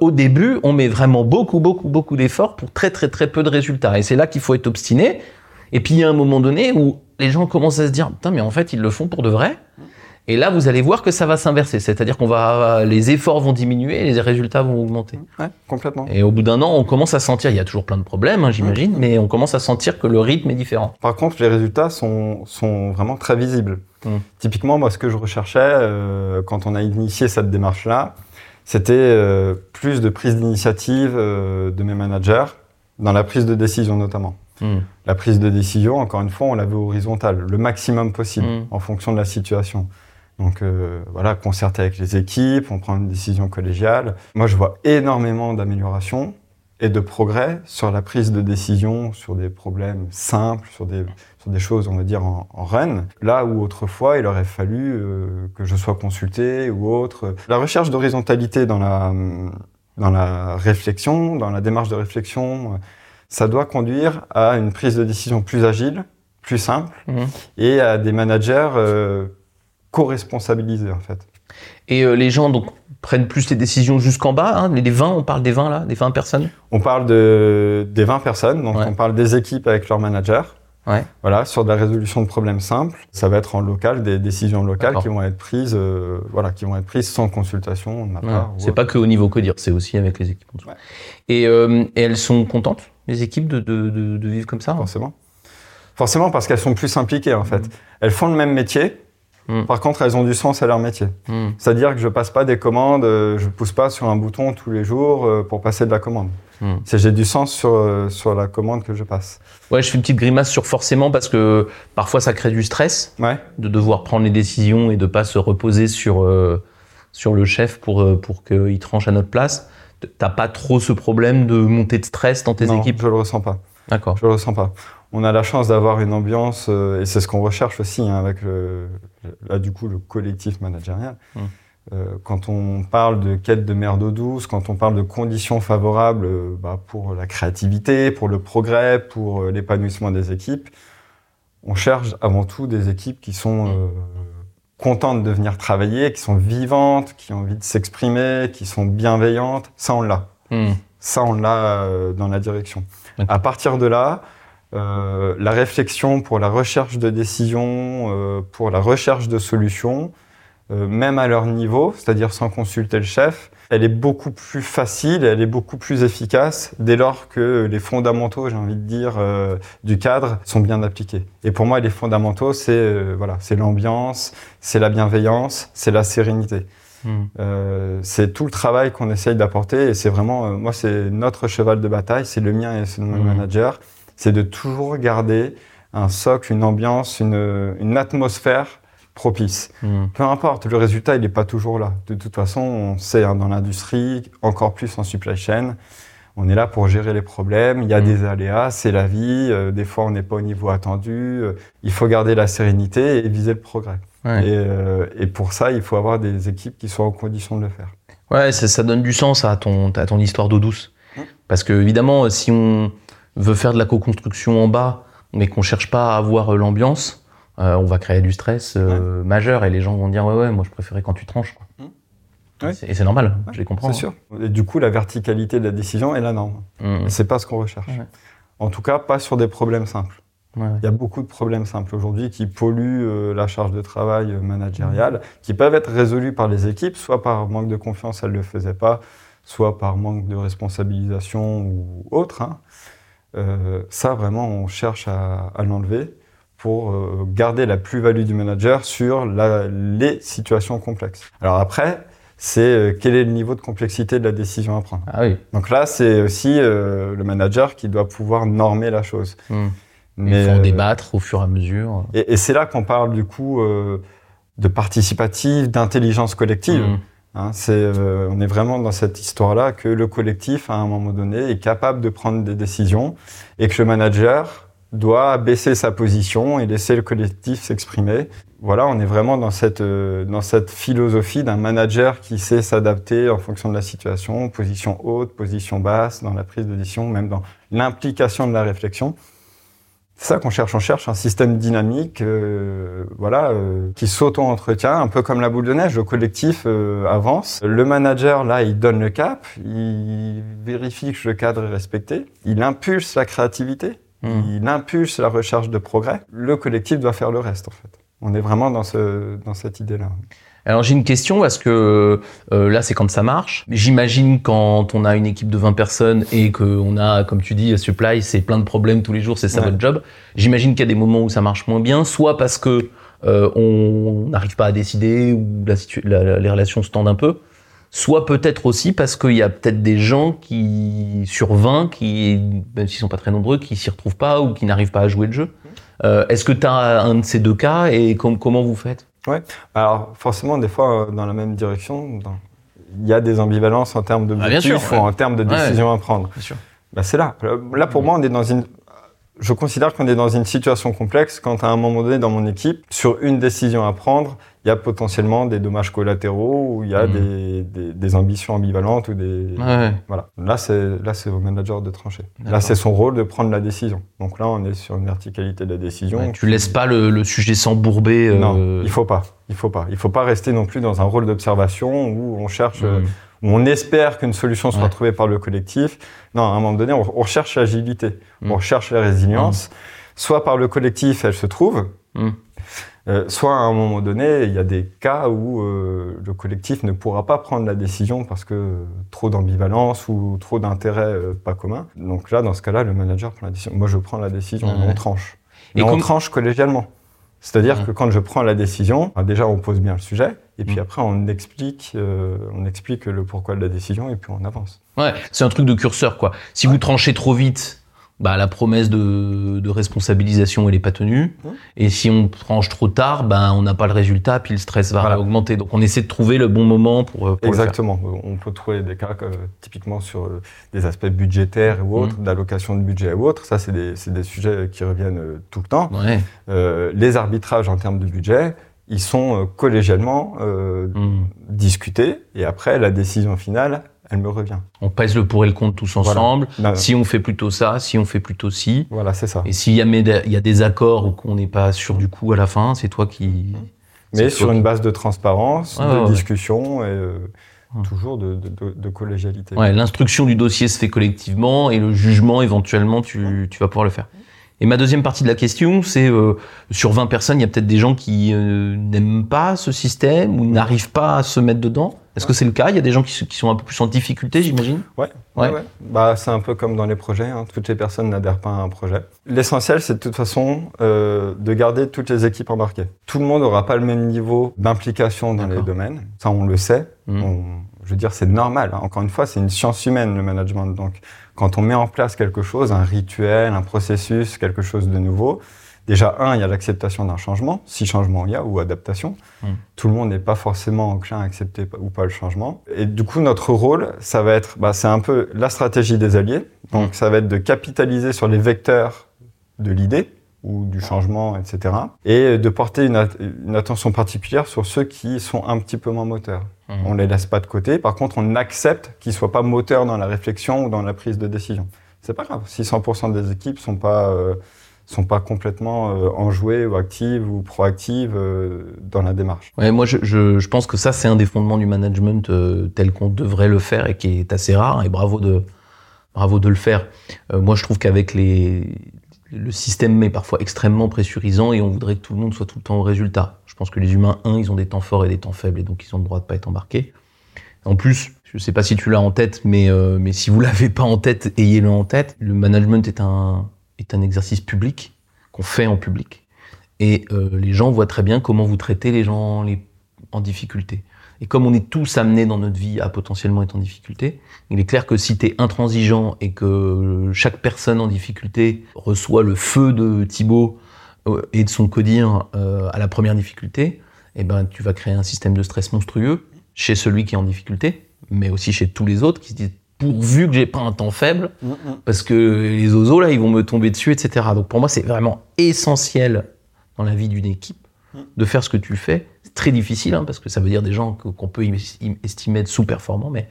au début, on met vraiment beaucoup, beaucoup, beaucoup d'efforts pour très, très, très peu de résultats. Et c'est là qu'il faut être obstiné. Et puis, il y a un moment donné où les gens commencent à se dire, putain, mais en fait, ils le font pour de vrai. Et là, vous allez voir que ça va s'inverser. C'est-à-dire qu'on va, les efforts vont diminuer et les résultats vont augmenter. Ouais, complètement. Et au bout d'un an, on commence à sentir, il y a toujours plein de problèmes, hein, j'imagine, mais on commence à sentir que le rythme est différent. Par contre, les résultats sont, sont vraiment très visibles. Hum. Typiquement, moi, ce que je recherchais euh, quand on a initié cette démarche-là, c'était euh, plus de prise d'initiative euh, de mes managers, dans la prise de décision notamment. Hum. La prise de décision, encore une fois, on la veut horizontale, le maximum possible, hum. en fonction de la situation. Donc euh, voilà, concerter avec les équipes, on prend une décision collégiale. Moi, je vois énormément d'améliorations et de progrès sur la prise de décision, sur des problèmes simples, sur des, sur des choses, on va dire, en, en run. Là où autrefois, il aurait fallu euh, que je sois consulté ou autre. La recherche d'horizontalité dans la, dans la réflexion, dans la démarche de réflexion, ça doit conduire à une prise de décision plus agile, plus simple, mmh. et à des managers euh, co-responsabiliser en fait. Et euh, les gens donc prennent plus les décisions jusqu'en bas, hein, les 20, on parle des 20 là, des 20 personnes? On parle de, des 20 personnes, donc on parle des équipes avec leurs managers. Ouais. Voilà, sur de la résolution de problèmes simples, ça va être en local des décisions locales qui vont être prises, euh, voilà, qui vont être prises sans consultation de ma part. C'est pas que au niveau codir, c'est aussi avec les équipes. Et, euh, et, elles sont contentes, les équipes, de, de, de, vivre comme ça? Forcément. Forcément parce qu'elles sont plus impliquées en fait. Mmh. Elles font le même métier, Hmm. Par contre, elles ont du sens à leur métier. Hmm. C'est-à-dire que je passe pas des commandes, euh, je pousse pas sur un bouton tous les jours euh, pour passer de la commande. C'est j'ai du sens sur, euh, sur la commande que je passe. Ouais, je fais une petite grimace sur forcément parce que parfois ça crée du stress ouais. de devoir prendre les décisions et de pas se reposer sur, sur le chef pour, pour qu'il tranche à notre place. T'as pas trop ce problème de montée de stress dans tes non, équipes? Je le ressens pas. D'accord. Je le ressens pas on a la chance d'avoir une ambiance, euh, et c'est ce qu'on recherche aussi hein, avec le, là du coup le collectif managérial. Mmh. Euh, quand on parle de quête de mer d'eau douce, quand on parle de conditions favorables euh, bah, pour la créativité, pour le progrès, pour l'épanouissement des équipes, on cherche avant tout des équipes qui sont mmh. contentes de venir travailler, qui sont vivantes, qui ont envie de s'exprimer, qui sont bienveillantes. Ça, on l'a. Mmh. Ça, on l'a dans la direction. À partir de là, euh, la réflexion pour la recherche de décisions, euh, pour la recherche de solutions, euh, même à leur niveau, c'est-à-dire sans consulter le chef, elle est beaucoup plus facile, elle est beaucoup plus efficace dès lors que les fondamentaux, j'ai envie de dire, du cadre sont bien appliqués. Et pour moi, les fondamentaux, c'est voilà, c'est l'ambiance, c'est la bienveillance, c'est la sérénité. Hmm. c'est tout le travail qu'on essaye d'apporter et c'est vraiment, moi, c'est notre cheval de bataille, c'est le mien et c'est mon hmm. manager c'est de toujours garder un socle, une ambiance, une, atmosphère propice. Hmm. Peu importe, le résultat, il n'est pas toujours là. De toute façon, on sait, hein, dans l'industrie, encore plus en supply chain, on est là pour gérer les problèmes, il y a des aléas, c'est la vie, euh, des fois on n'est pas au niveau attendu, euh, il faut garder la sérénité et viser le progrès. Euh, et, pour ça, il faut avoir des équipes qui soient en condition de le faire. Ouais, ça, donne du sens à ton, à ton histoire d'eau douce. Hmm. Parce que évidemment, si on, veut faire de la co-construction en bas, mais qu'on cherche pas à avoir euh, l'ambiance, euh, on va créer du stress euh, majeur et les gens vont dire ouais ouais moi je préférais quand tu tranches. Quoi. Mmh. Et c'est normal, je les comprends. C'est sûr. Et du coup la verticalité de la décision est la norme. Mmh. C'est pas ce qu'on recherche. En tout cas pas sur des problèmes simples. Il y a beaucoup de problèmes simples aujourd'hui qui polluent la charge de travail managériale, qui peuvent être résolus par les équipes, soit par manque de confiance, elles ne le faisaient pas, soit par manque de responsabilisation ou autre. Hein. ça, vraiment, on cherche à, à l'enlever pour euh, garder la plus-value du manager sur les situations complexes. Alors après, c'est euh, quel est le niveau de complexité de la décision à prendre? Ah oui. Donc là, c'est aussi euh, le manager qui doit pouvoir normer la chose. Hmm. Mais, Il faut débattre au fur et à mesure. Et, c'est là qu'on parle du coup de participatif, d'intelligence collective. Hmm. Hein, c'est, on est vraiment dans cette histoire-là que le collectif, à un moment donné, est capable de prendre des décisions et que le manager doit baisser sa position et laisser le collectif s'exprimer. Voilà, on est vraiment dans cette, euh, dans cette philosophie d'un manager qui sait s'adapter en fonction de la situation, position haute, position basse, dans la prise de décision, même dans l'implication de la réflexion. C'est ça qu'on cherche. On cherche un système dynamique, euh, voilà, euh, qui s'auto-entretient, un peu comme la boule de neige. Le collectif avance. Le manager, là, il donne le cap, il vérifie que le cadre est respecté, il impulse la créativité. Hmm. il impulse la recherche de progrès. Le collectif doit faire le reste, en fait. On est vraiment dans, ce, dans cette idée-là. Alors j'ai une question parce que euh, là c'est quand ça marche. J'imagine quand on a une équipe de 20 personnes et qu'on a, comme tu dis, supply, c'est plein de problèmes tous les jours, c'est ça votre job. J'imagine qu'il y a des moments où ça marche moins bien, soit parce que euh, on n'arrive pas à décider ou la, les relations se tendent un peu, soit peut-être aussi parce qu'il y a peut-être des gens qui, sur 20, qui, même s'ils sont pas très nombreux, qui s'y retrouvent pas ou qui n'arrivent pas à jouer le jeu. Euh, est-ce que tu as un de ces deux cas et comment vous faites? Ouais, alors forcément, des fois, euh, dans la même direction, il y a des ambivalences en termes de ah, ou en termes de décisions à prendre. Bah, c'est là. Là, pour moi, on est dans une. Je considère qu'on est dans une situation complexe quand, à un moment donné, dans mon équipe, sur une décision à prendre, il y a potentiellement des dommages collatéraux ou il y a mmh. des, des, ambitions ambivalentes ou des voilà. Là c'est là c'est au manager de trancher. Là c'est son rôle de prendre la décision. Donc là on est sur une verticalité de la décision. tu laisses pas le, le sujet s'embourber. Euh... Non, il faut pas. Il faut pas. Il faut pas rester non plus dans un rôle d'observation où on cherche. Mmh. où on espère qu'une solution soit trouvée par le collectif. Non, à un moment donné, on, recherche l'agilité, on mmh. recherche la résilience. Soit par le collectif, elle se trouve, euh, soit à un moment donné, il y a des cas où euh, le collectif ne pourra pas prendre la décision parce que trop d'ambivalence ou trop d'intérêts euh, pas communs. Donc là, dans ce cas-là, le manager prend la décision. Moi, je prends la décision, on tranche. Et on tranche collégialement. C'est-à-dire que quand je prends la décision, bah, déjà on pose bien le sujet, et puis mm. après on explique, on explique le pourquoi de la décision, et puis on avance. Ouais, c'est un truc de curseur quoi. Si vous tranchez trop vite, bah, la promesse de, de responsabilisation elle est pas tenue. Mmh. Et si on tranche trop tard, bah, on n'a pas le résultat, puis le stress va augmenter. Donc on essaie de trouver le bon moment pour. Euh, Exactement. On peut trouver des cas euh, typiquement sur euh, des aspects budgétaires ou autres, mmh. d'allocation de budget ou autres. Ça, c'est des, des, sujets qui reviennent tout le temps. Ouais. les arbitrages en termes de budget, ils sont collégialement mmh. discutés et après la décision finale elle me revient. On pèse le pour et le contre tous ensemble. Si on fait plutôt ça, si on fait plutôt ci. Voilà, c'est ça. Et s'il y, y, a des accords ou qu'on n'est pas sûr du coup à la fin, c'est toi qui. Mais sur une base de transparence, de discussion et euh, toujours de, de, collégialité. Ouais, l'instruction du dossier se fait collectivement et le jugement, éventuellement, tu, tu vas pouvoir le faire. Et ma deuxième partie de la question, c'est euh, sur 20 personnes, il y a peut-être des gens qui euh, n'aiment pas ce système ou n'arrivent pas à se mettre dedans? Est-ce que c'est le cas? Il y a des gens qui, sont un peu plus en difficulté, j'imagine? Ouais, ouais. Bah, c'est un peu comme dans les projets. Hein. Toutes les personnes n'adhèrent pas à un projet. L'essentiel, c'est de toute façon euh, de garder toutes les équipes embarquées. Tout le monde n'aura pas le même niveau d'implication dans les domaines. Ça, on le sait. Mmh. je veux dire, c'est normal. Hein. Encore une fois, c'est une science humaine, le management. Donc, quand on met en place quelque chose, un rituel, un processus, quelque chose de nouveau, Déjà, un, il y a l'acceptation d'un changement, si changement il y a, ou adaptation. Hmm. Tout le monde n'est pas forcément enclin à accepter ou pas le changement. Et du coup, notre rôle, ça va être, bah, c'est un peu la stratégie des alliés. Donc, hmm. ça va être de capitaliser sur les vecteurs de l'idée ou du changement, etc. Et de porter une, attention particulière sur ceux qui sont un petit peu moins moteurs. On hmm. On les laisse pas de côté. Par contre, on accepte qu'ils soient pas moteurs dans la réflexion ou dans la prise de décision. C'est pas grave. Si 100% des équipes sont pas euh, sont pas complètement euh, enjouées ou actives ou proactives euh, dans la démarche. Ouais, moi je, je, pense que ça c'est un des fondements du management euh, tel qu'on devrait le faire et qui est assez rare et bravo de bravo de le faire. moi je trouve qu'avec les le système est parfois extrêmement pressurisant et on voudrait que tout le monde soit tout le temps au résultat. Je pense que les humains, un, ils ont des temps forts et des temps faibles et donc ils ont le droit de pas être embarqués. En plus, je ne sais pas si tu l'as en tête, mais, euh, mais si vous l'avez pas en tête, ayez-le en tête. Le management est un, est un exercice public qu'on fait en public. Et euh, les gens voient très bien comment vous traitez les gens en difficulté. Et comme on est tous amenés dans notre vie à potentiellement être en difficulté, il est clair que si tu es intransigeant et que chaque personne en difficulté reçoit le feu de Thibaut euh, et de son codir euh, à la première difficulté, eh ben, tu vas créer un système de stress monstrueux chez celui qui est en difficulté, mais aussi chez tous les autres qui se disent pourvu que j'ai pas un temps faible, mm, mm. parce que les oiseaux là, ils vont me tomber dessus, etc. Donc pour moi, c'est vraiment essentiel dans la vie d'une équipe mm. de faire ce que tu fais. C'est très difficile, hein, parce que ça veut dire des gens qu'on peut estimer être sous-performants, mais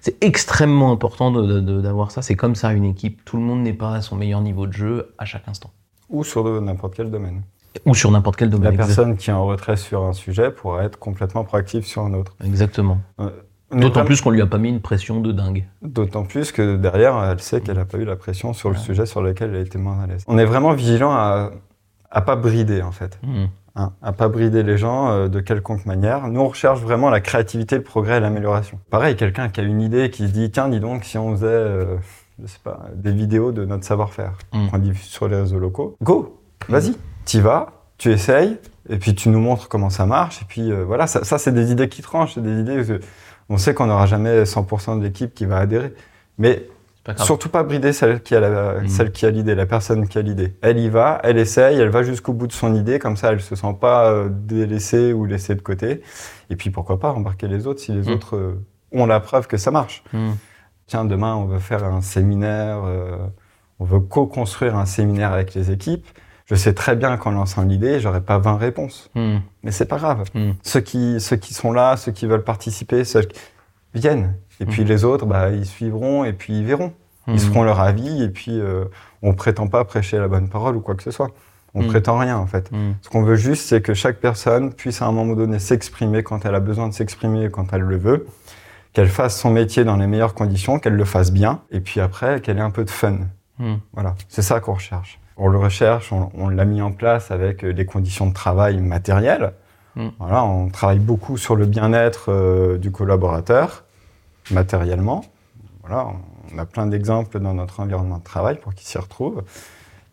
c'est extrêmement important d'avoir ça. C'est comme ça une équipe. Tout le monde n'est pas à son meilleur niveau de jeu à chaque instant. Ou sur n'importe quel domaine. Ou sur n'importe quel domaine. La personne qui est en retrait sur un sujet pourra être complètement proactive sur un autre. Exactement. Euh, D'autant plus qu'on lui a pas mis une pression de dingue. D'autant plus que derrière, elle sait qu'elle n'a pas eu la pression sur le sujet sur lequel elle a été moins à l'aise. On est vraiment vigilant à, à pas brider en fait. Hmm. Hein, à pas brider les gens euh, de quelconque manière. Nous, on recherche vraiment la créativité, le progrès et l'amélioration. Pareil, quelqu'un qui a une idée, qui se dit, tiens, dis donc, si on faisait, euh, je sais pas, des vidéos de notre savoir-faire hmm. qu'on diffuse sur les réseaux locaux, go, vas-y, t'y vas, tu essayes, et puis tu nous montres comment ça marche, et puis euh, voilà, ça, ça c'est des idées qui tranchent, c'est des idées, on sait qu'on n'aura jamais 100% de l'équipe qui va adhérer, mais Surtout pas brider celle qui a mm. celle qui a l'idée, la personne qui a l'idée. Elle y va, elle essaye, elle va jusqu'au bout de son idée, comme ça elle se sent pas euh, délaissée ou laissée de côté. Et puis pourquoi pas embarquer les autres si les mm. autres euh, ont la preuve que ça marche. Mm. Tiens, demain on veut faire un séminaire, euh, on veut co-construire un séminaire avec les équipes. Je sais très bien qu'en lançant l'idée, j'aurai pas 20 réponses. Mais c'est pas grave. Ceux qui ceux qui sont là, ceux qui veulent participer, ceux qui viennent. Et puis les autres, bah, ils suivront et puis ils verront. Ils feront leur avis et puis euh, on prétend pas prêcher la bonne parole ou quoi que ce soit. On prétend rien en fait. Ce qu'on veut juste, c'est que chaque personne puisse à un moment donné s'exprimer quand elle a besoin de s'exprimer et quand elle le veut, qu'elle fasse son métier dans les meilleures conditions, qu'elle le fasse bien, et puis après qu'elle ait un peu de fun. Voilà, c'est ça qu'on recherche. On le recherche, on, l'a mis en place avec des conditions de travail matérielles. Voilà, on travaille beaucoup sur le bien-être euh, du collaborateur matériellement. Voilà, on a plein d'exemples dans notre environnement de travail pour qu'ils s'y retrouvent.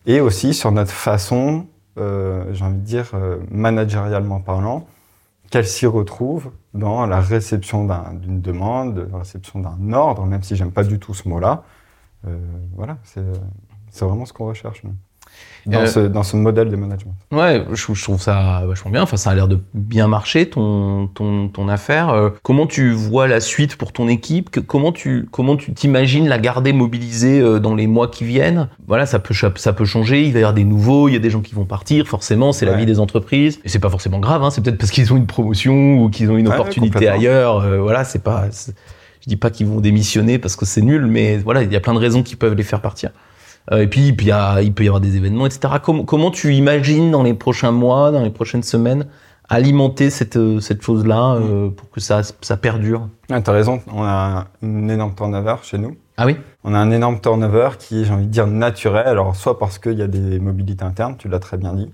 Et aussi sur notre façon, euh, j'ai envie de dire, euh, managérialement parlant, qu'elle s'y retrouve dans la réception d'une demande, la réception d'un ordre, même si j'aime pas du tout ce mot-là. Euh, voilà, c'est vraiment ce qu'on recherche. Dans, euh, ce, dans, ce, modèle de management. Ouais, je, trouve ça vachement bien. Enfin, ça a l'air de bien marcher ton ton, ton affaire. Euh, comment tu vois la suite pour ton équipe? Comment tu comment tu t'imagines la garder mobilisée euh, dans les mois qui viennent? Voilà, ça peut ça peut changer. Il va y avoir des nouveaux. Il y a des gens qui vont partir. Forcément, c'est la vie des entreprises. Et c'est pas forcément grave. Hein, c'est peut-être parce qu'ils ont une promotion ou qu'ils ont une opportunité ailleurs. voilà, c'est pas. Je dis pas qu'ils vont démissionner parce que c'est nul, mais voilà, il y a plein de raisons qui peuvent les faire partir. Euh, et puis, il, y a, il peut y avoir des événements, etc. Comment, comment tu imagines dans les prochains mois, dans les prochaines semaines, alimenter cette, euh, cette chose-là euh, pour que ça, ça perdure? Ah, Tu as raison, on a un énorme turnover chez nous. Ah oui? On a un énorme turnover qui est, j'ai envie de dire, naturel. Alors, soit parce qu'il y a des mobilités internes, tu l'as très bien dit,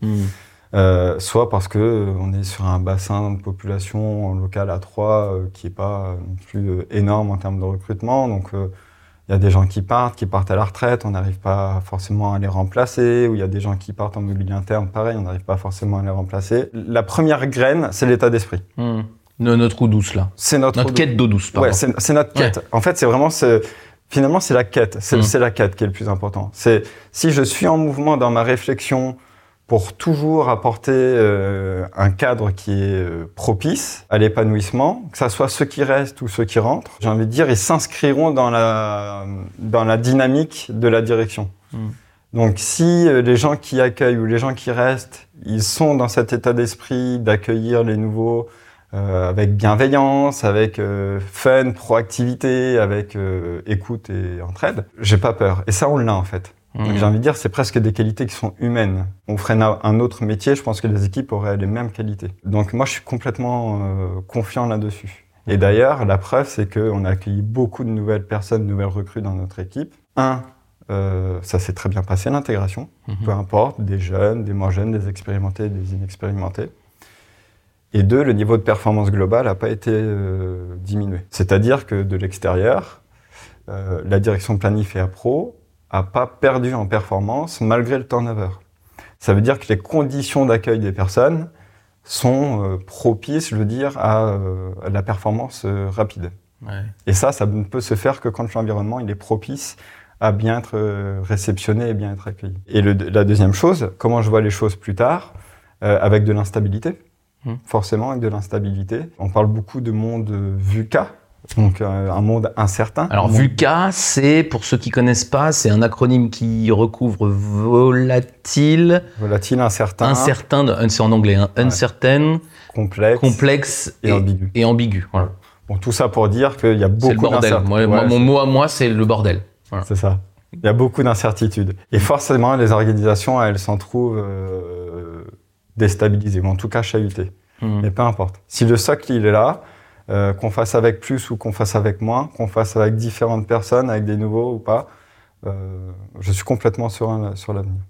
euh, soit parce que on est sur un bassin de population locale à 3 qui est pas non plus énorme en termes de recrutement. Donc, il y a des gens qui partent, qui partent à la retraite, on n'arrive pas forcément à les remplacer, ou il y a des gens qui partent en mobilier interne, pareil, on n'arrive pas forcément à les remplacer. La première graine, c'est l'état d'esprit. Hmm. Notre eau douce, là. C'est notre, quête d'eau douce, pardon. Ouais, c'est notre quête. En fait, c'est vraiment, finalement, c'est la quête. Hmm. C'est la quête qui est le plus important. C'est si je suis en mouvement dans ma réflexion, pour toujours apporter euh, un cadre qui est euh, propice à l'épanouissement, que ce soit ceux qui restent ou ceux qui rentrent. J'ai envie de dire, ils s'inscriront dans la, dans la dynamique de la direction. Hmm. Donc si euh, les gens qui accueillent ou les gens qui restent, ils sont dans cet état d'esprit d'accueillir les nouveaux avec bienveillance, avec fun, proactivité, avec écoute et entraide, j'ai pas peur. Et ça, on l'a en fait. Donc j'ai envie de dire, c'est presque des qualités qui sont humaines. On ferait un autre métier, je pense que les équipes auraient les mêmes qualités. Donc moi, je suis complètement euh, confiant là-dessus. Et d'ailleurs, la preuve, c'est qu'on a accueilli beaucoup de nouvelles personnes, de nouvelles recrues dans notre équipe. Un, Euh, ça s'est très bien passé l'intégration, mhm. peu importe, des jeunes, des moins jeunes, des expérimentés, des inexpérimentés. Et deux, le niveau de performance globale n'a pas été euh, diminué. C'est-à-dire que de l'extérieur, la direction planif et appro n'a pas perdu en performance malgré le turnover. Ça veut dire que les conditions d'accueil des personnes sont propices, je veux dire, à, la performance rapide. Et ça, ça ne peut se faire que quand l'environnement il est propice à bien être euh, réceptionné et bien être accueilli. Et la deuxième chose, comment je vois les choses plus tard, euh, avec de l'instabilité, hmm. forcément avec de l'instabilité. On parle beaucoup de monde VUCA, donc euh, un monde incertain. Alors VUCA, c'est, pour ceux qui connaissent pas, c'est un acronyme qui recouvre volatile. Volatile, incertain. Incertain, c'est en anglais, hein, uncertain. Complexe. Complexe et, ambigu. Et ambigu, voilà. Bon, tout ça pour dire qu'il y a beaucoup d'incertitudes. Moi, mon mot à moi, c'est le bordel. C'est ça. Il y a beaucoup d'incertitudes. Et forcément, les organisations, elles s'en trouvent euh, déstabilisées, ou en tout cas chahutées. Hmm. Mais peu importe. Si le socle, il est là, euh, qu'on fasse avec plus ou qu'on fasse avec moins, qu'on fasse avec différentes personnes, avec des nouveaux ou pas, euh, je suis complètement serein sur l'avenir.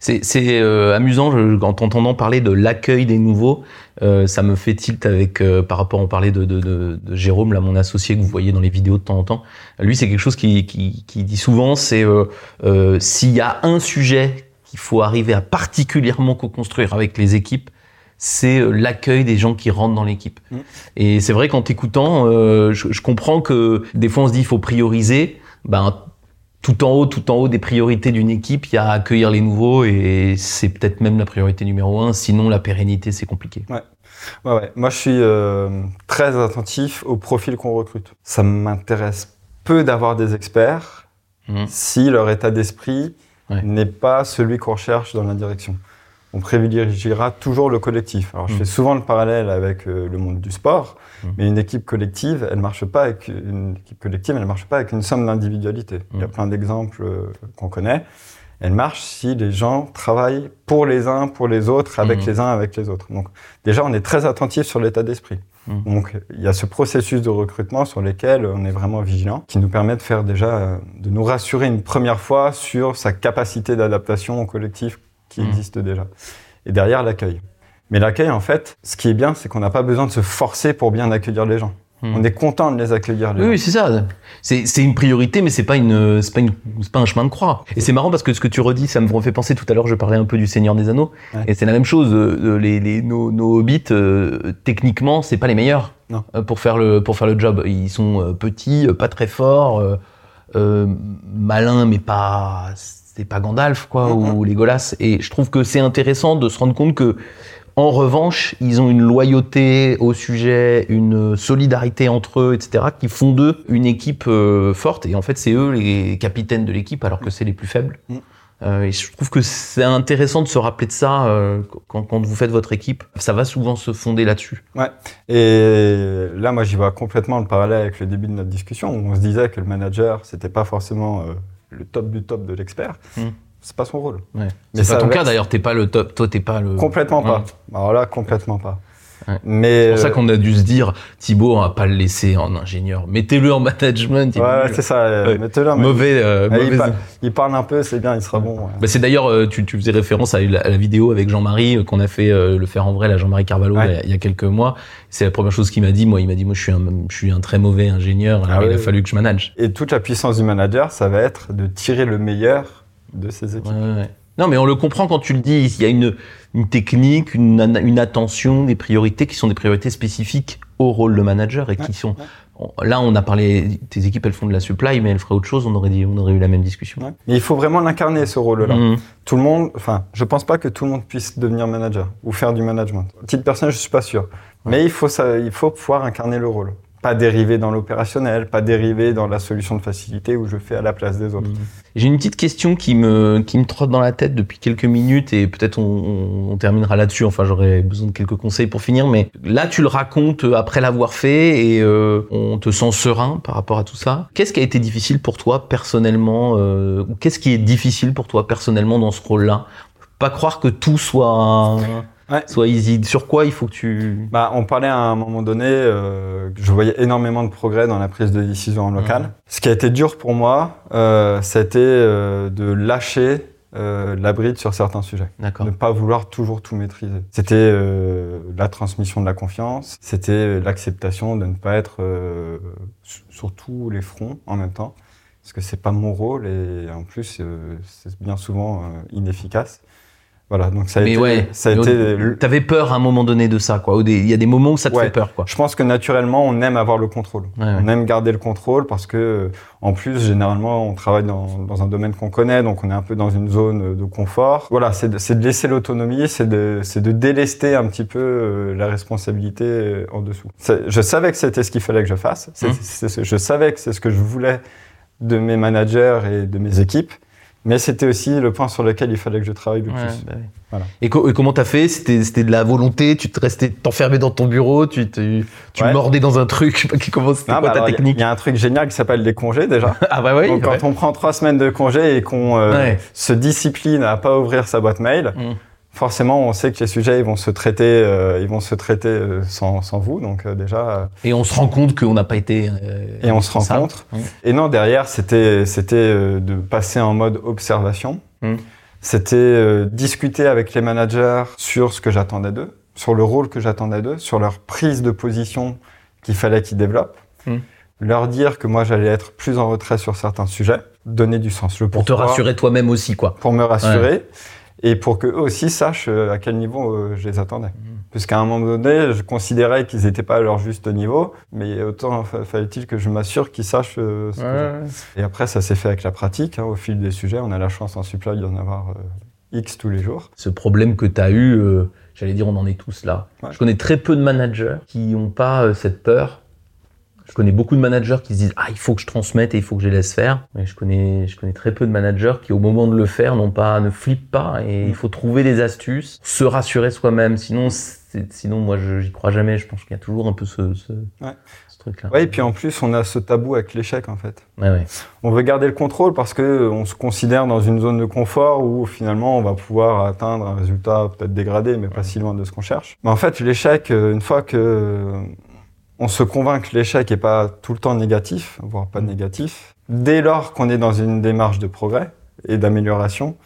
C'est euh, amusant, en t'entendant parler de l'accueil des nouveaux, euh, ça me fait tilt avec euh, par rapport, on parlait de, de, de, de, Jérôme, là, mon associé que vous voyez dans les vidéos de temps en temps. Lui, c'est quelque chose qui, qui, qui dit souvent, c'est s'il y a un sujet qu'il faut arriver à particulièrement co-construire avec les équipes, c'est l'accueil des gens qui rentrent dans l'équipe. Mmh. Et c'est vrai qu'en t'écoutant, je, je, comprends que des fois on se dit il faut prioriser. Ben, tout en haut, tout en haut des priorités d'une équipe, il y a accueillir les nouveaux et c'est peut-être même la priorité numéro un. Sinon, la pérennité, c'est compliqué. Ouais. Ouais, ouais. Moi, je suis euh, très attentif au profil qu'on recrute. Ça m'intéresse peu d'avoir des experts mmh. si leur état d'esprit n'est pas celui qu'on recherche dans la direction on privilégiera toujours le collectif. Alors, je mm. fais souvent le parallèle avec euh, le monde du sport, mm. mais une équipe collective, elle marche pas avec une équipe collective, elle marche pas avec une somme d'individualité. Il y a mm. plein d'exemples euh, qu'on connaît. Elle marche si les gens travaillent pour les uns, pour les autres, avec les uns, avec les autres. Donc, déjà, on est très attentif sur l'état d'esprit. Donc, il y a ce processus de recrutement sur lequel on est vraiment vigilant, qui nous permet de faire déjà, euh, de nous rassurer une première fois sur sa capacité d'adaptation au collectif qui mmh. existe déjà. Et derrière, l'accueil. Mais l'accueil, en fait, ce qui est bien, c'est qu'on n'a pas besoin de se forcer pour bien accueillir les gens. Mmh. On est content de les accueillir. Les oui, oui c'est ça. C'est une priorité, mais c'est pas une, pas une, pas un chemin de croix. Et c'est marrant parce que ce que tu redis, ça me refait penser tout à l'heure. Je parlais un peu du Seigneur des Anneaux, et c'est la même chose. Euh, les, les nos, nos, hobbits, euh, techniquement, c'est pas les meilleurs non. Euh, pour faire le pour faire le job. Ils sont petits, pas très forts, malins, mais pas c'est pas Gandalf quoi mm-hmm. ou Legolas et je trouve que c'est intéressant de se rendre compte que en revanche, ils ont une loyauté au sujet, une solidarité entre eux, etc., qui font d'eux une équipe euh, forte. Et en fait, c'est eux les capitaines de l'équipe, alors que c'est les plus faibles. Mm. Euh, et je trouve que c'est intéressant de se rappeler de ça euh, quand, quand, vous faites votre équipe. Ça va souvent se fonder là-dessus. Ouais. Et là, moi, j'y vois complètement le parallèle avec le début de notre discussion, où on se disait que le manager, c'était pas forcément le top du top de l'expert. Hmm. C'est pas son rôle. Ouais. Mais c'est pas ton cas d'ailleurs, t'es pas le top, toi t'es pas le. Complètement pas. Alors là, complètement pas. Mais c'est pour ça euh, qu'on a dû se dire, Thibaut, on va pas le laisser en ingénieur. Mettez-le en management. Ouais, c'est ça. Euh, mettez-le. En mauvais. Euh, il, parle, un peu, c'est bien, il sera bon. Bah, c'est d'ailleurs, tu, tu, faisais référence à la, vidéo avec Jean-Marie qu'on a fait le faire en vrai, la Jean-Marie Carvalho, il, y a, quelques mois. C'est la première chose qu'il m'a dit. Moi, il m'a dit, moi, je suis un, je suis un très mauvais ingénieur. Ah il a fallu que je manage. Et toute la puissance du manager, ça va être de tirer le meilleur de ses équipes. Non, mais on le comprend quand tu le dis. Il y a une, une technique, une, une, attention, des priorités qui sont des priorités spécifiques au rôle de manager et qui sont. Là, on a parlé, tes équipes, elles font de la supply, mais elles feraient autre chose, on aurait, dit, on aurait eu la même discussion. Mais il faut vraiment l'incarner, ce rôle-là. Mmh. Tout le monde, enfin, je pense pas que tout le monde puisse devenir manager ou faire du management. Petite personne, je suis pas sûr. Mais il faut, ça, il faut pouvoir incarner le rôle pas dériver dans l'opérationnel, pas dériver dans la solution de facilité où je fais à la place des autres. Mmh. J'ai une petite question qui me, qui me trotte dans la tête depuis quelques minutes et peut-être on, on, terminera là-dessus. Enfin, j'aurais besoin de quelques conseils pour finir, mais là, tu le racontes après l'avoir fait et euh, on te sent serein par rapport à tout ça. Qu'est-ce qui a été difficile pour toi personnellement euh, qu'est-ce qui est difficile pour toi personnellement dans ce rôle-là? Pas croire que tout soit Soit easy. Sur quoi il faut que tu. Bah, on parlait à un moment donné, euh, je voyais énormément de progrès dans la prise de décision en local. Ce qui a été dur pour moi, euh, c'était euh, de lâcher euh, la bride sur certains sujets. Ne pas vouloir toujours tout maîtriser. C'était euh, la transmission de la confiance, c'était l'acceptation de ne pas être euh, sur tous les fronts en même temps, parce que c'est pas mon rôle et en plus c'est bien souvent inefficace. Voilà, donc ça a mais été. Ouais, ça a été. T'avais peur à un moment donné de ça, quoi. Il y a des moments où ça te fait peur, quoi. Je pense que naturellement, on aime avoir le contrôle. on aime garder le contrôle parce que, en plus, généralement, on travaille dans, dans un domaine qu'on connaît, donc on est un peu dans une zone de confort. Voilà, c'est de, de, laisser l'autonomie, c'est de, de délester un petit peu euh, la responsabilité euh, en dessous. Je savais que c'était ce qu'il fallait que je fasse. Mmh. je savais que c'est ce que je voulais de mes managers et de mes équipes. Mais c'était aussi le point sur lequel il fallait que je travaille le plus. Bah voilà. Et, co et, comment t'as fait? C'était de la volonté? Tu te restais t'enfermais dans ton bureau? Tu, tu, tu mordais dans un truc? Comment c'était quoi bah ta technique? Il y, a un truc génial qui s'appelle les congés déjà. ah bah oui. Donc quand on prend trois semaines de congés et qu'on euh, se discipline à pas ouvrir sa boîte mail. Mmh forcément, on sait que les sujets ils vont se traiter, euh, ils vont se traiter euh, sans, sans vous. Donc euh, déjà. et on se rend compte qu'on n'a pas été. et on se rencontre. Et non, derrière, c'était c'était de passer en mode observation. Mmh. C'était discuter avec les managers sur ce que j'attendais d'eux, sur le rôle que j'attendais d'eux, sur leur prise de position qu'il fallait qu'ils développent. Mmh. Leur dire que moi j'allais être plus en retrait sur certains sujets, donner du sens. Le pour te rassurer toi-même aussi, quoi. Pour me rassurer et pour qu'eux aussi sachent euh, à quel niveau euh, je les attendais. Mmh. Puisqu'à un moment donné, je considérais qu'ils n'étaient pas à leur juste niveau, mais autant fallait-il que je m'assure qu'ils sachent euh, que Et après, ça s'est fait avec la pratique. Hein, au fil des sujets, on a la chance en supply d'en avoir X tous les jours. Ce problème que tu as eu, j'allais dire, on en est tous là. Je connais très peu de managers qui n'ont pas cette peur je connais beaucoup de managers qui se disent ah il faut que je transmette et il faut que je les laisse faire. Mais je connais je connais très peu de managers qui au moment de le faire n'ont pas ne flippent pas et il faut trouver des astuces, se rassurer soi-même. Sinon sinon moi j'y crois jamais. Je pense qu'il y a toujours un peu ce, ce, truc là. Ouais et puis en plus on a ce tabou avec l'échec en fait. Ouais, ouais. On veut garder le contrôle parce que on se considère dans une zone de confort où finalement on va pouvoir atteindre un résultat peut-être dégradé mais pas si loin de ce qu'on cherche. Mais en fait l'échec euh, une fois que on se convainc que l'échec n'est pas tout le temps négatif, voire pas négatif. Dès lors qu'on est dans une démarche de progrès et d'amélioration,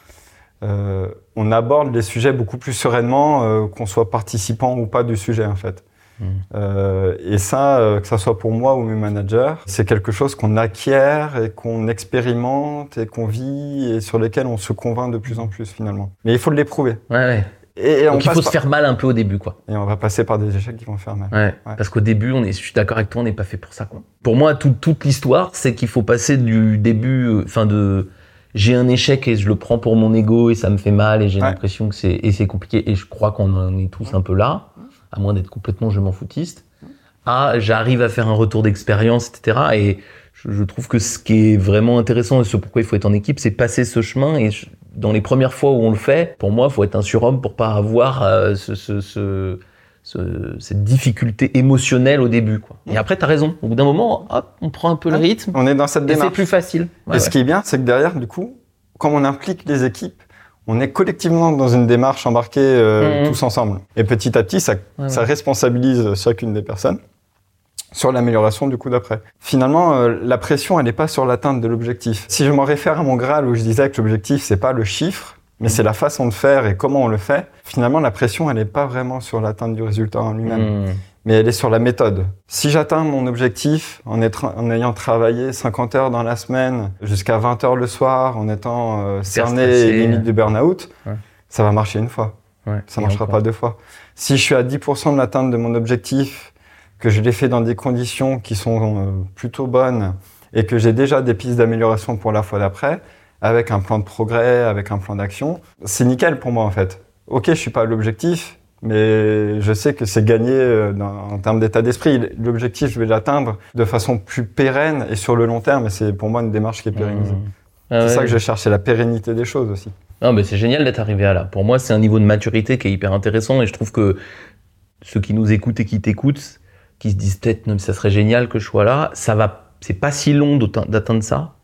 euh, on aborde les sujets beaucoup plus sereinement, euh, qu'on soit participant ou pas du sujet en fait. Mmh. Euh, et ça, que ce soit pour moi ou mes managers, c'est quelque chose qu'on acquiert et qu'on expérimente et qu'on vit et sur lesquels on se convainc de plus en plus finalement. Mais il faut l'éprouver. Ouais, ouais. Et, Donc il faut se faire mal un peu au début, quoi. Et on va passer par des échecs qui vont faire mal. Ouais, Parce qu'au début, on est, je suis d'accord avec toi, on n'est pas fait pour ça, quoi. Pour moi, toute l'histoire, c'est qu'il faut passer du début, euh, enfin de, j'ai un échec et je le prends pour mon ego et ça me fait mal et j'ai l'impression que c'est et c'est compliqué et je crois qu'on en est tous un peu là, à moins d'être complètement je m'en foutiste. Ah, j'arrive à faire un retour d'expérience, etc. Et je, trouve que ce qui est vraiment intéressant et ce pourquoi il faut être en équipe, c'est passer ce chemin et dans les premières fois où on le fait, pour moi, il faut être un surhomme pour pas avoir euh, ce, ce, ce, cette difficulté émotionnelle au début. Quoi. Et après, tu as raison. Au bout d'un moment, hop, on prend un peu le rythme. On est dans cette démarche. c'est plus facile. et ce qui est bien, c'est que derrière, du coup, comme on implique les équipes, on est collectivement dans une démarche embarquée euh, mmh. tous ensemble. Et petit à petit, ça, ça responsabilise chacune des personnes sur l'amélioration du coup d'après. Finalement, euh, la pression, elle n'est pas sur l'atteinte de l'objectif. Si je m'en réfère à mon Graal où je disais que l'objectif, c'est pas le chiffre, mais c'est la façon de faire et comment on le fait, finalement, la pression, elle n'est pas vraiment sur l'atteinte du résultat en lui-même. Hmm. Mais elle est sur la méthode. Si j'atteins mon objectif en, en, ayant travaillé 50 heures dans la semaine jusqu'à 20 heures le soir, en étant euh, cerné limite du burn-out, ça va marcher une fois. Ouais. Ça marchera pas deux fois. Si je suis à 10% de l'atteinte de mon objectif que je l'ai fait dans des conditions qui sont euh, plutôt bonnes et que j'ai déjà des pistes d'amélioration pour la fois d'après, avec un plan de progrès, avec un plan d'action, c'est nickel pour moi en fait. Ok, je suis pas à l'objectif, mais je sais que c'est gagné euh, en termes d'état d'esprit. L'objectif, je vais l'atteindre de façon plus pérenne et sur le long terme, et c'est pour moi une démarche qui est pérennisée. Mmh. Ah c'est ça que je cherche, c'est la pérennité des choses aussi. Non, mais c'est génial d'être arrivé à là. Pour moi, c'est un niveau de maturité qui est hyper intéressant et je trouve que ceux qui nous écoutent et qui t'écoutent, qui se disent peut-être ça serait génial que je sois là. Ça va, c'est pas si long d'atteindre ça.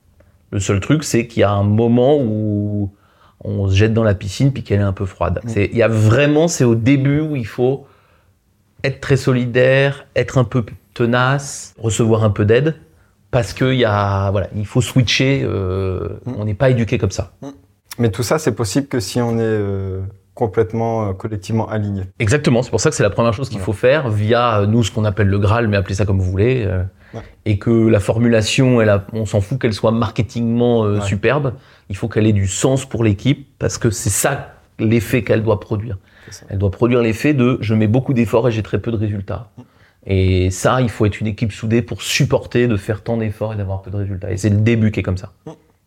Le seul truc, c'est qu'il y a un moment où on se jette dans la piscine puis qu'elle est un peu froide. Mm. Il y a vraiment, c'est au début où il faut être très solidaire, être un peu tenace, recevoir un peu d'aide, parce qu'il y a, voilà, il faut switcher. Euh, mm. On n'est pas éduqué comme ça. Mm. Mais tout ça, c'est possible que si on est euh, complètement euh, collectivement aligné. Exactement. C'est pour ça que c'est la première chose qu'il faut faire via nous ce qu'on appelle le Graal, mais appelez ça comme vous voulez. Et que la formulation, elle on s'en fout qu'elle soit marketingement superbe. Il faut qu'elle ait du sens pour l'équipe parce que c'est ça l'effet qu'elle doit produire. Elle doit produire l'effet de je mets beaucoup d'efforts et j'ai très peu de résultats. Et ça, il faut être une équipe soudée pour supporter de faire tant d'efforts et d'avoir peu de résultats. Et c'est le début qui est comme ça.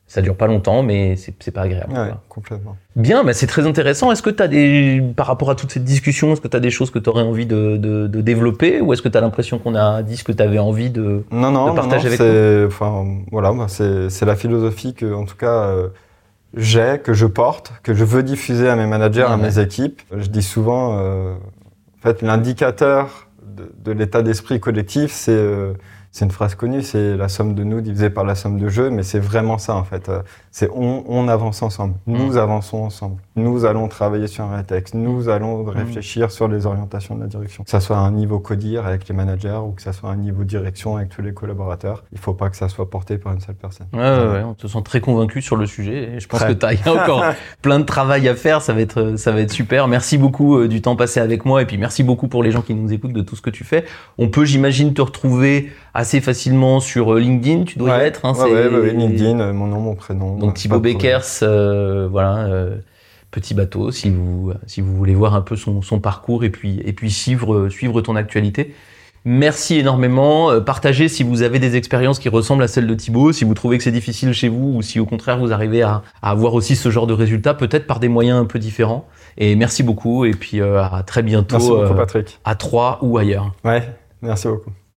Ça dure pas longtemps, mais c'est pas agréable. Ouais, complètement. Bien, mais c'est très intéressant. Est-ce que tu as des, par rapport à toute cette discussion, est-ce que tu as des choses que tu aurais envie de, de, de, développer ou est-ce que tu as l'impression qu'on a dit ce que tu avais envie de, non, non, de partager non, avec nous? enfin, voilà, c'est la philosophie que, en tout cas, euh, j'ai, que je porte, que je veux diffuser à mes managers, à mes équipes. Je dis souvent, euh, en fait, l'indicateur de, de l'état d'esprit collectif, c'est euh, c'est une phrase connue, c'est la somme de nous divisée par la somme de jeux, mais c'est vraiment ça en fait. C'est on, on, avance ensemble, nous mm. avançons ensemble, nous allons travailler sur un texte, nous allons mm. réfléchir sur les orientations de la direction. Que ça soit à un niveau codir avec les managers ou que ça soit à un niveau direction avec tous les collaborateurs, il faut pas que ça soit porté par une seule personne. Ouais, ouais, on te sent très convaincu sur le sujet et je pense que tu as encore plein de travail à faire, ça va être ça va être super. Merci beaucoup euh, du temps passé avec moi et puis merci beaucoup pour les gens qui nous écoutent de tout ce que tu fais. On peut j'imagine te retrouver assez facilement sur euh, LinkedIn, tu dois y être. Hein, ouais, ouais, LinkedIn, euh, mon nom, mon prénom. Donc Thibaut Beckers, euh, voilà, petit bateau, si vous, si vous voulez voir un peu son, son parcours et puis, et puis suivre, suivre ton actualité. Merci énormément. Partagez si vous avez des expériences qui ressemblent à celles de Thibaut, si vous trouvez que c'est difficile chez vous ou si au contraire vous arrivez à, à avoir aussi ce genre de résultats, peut-être par des moyens un peu différents. Et merci beaucoup et puis à très bientôt. Merci beaucoup, Patrick. À Troyes ou ailleurs. Ouais, merci beaucoup.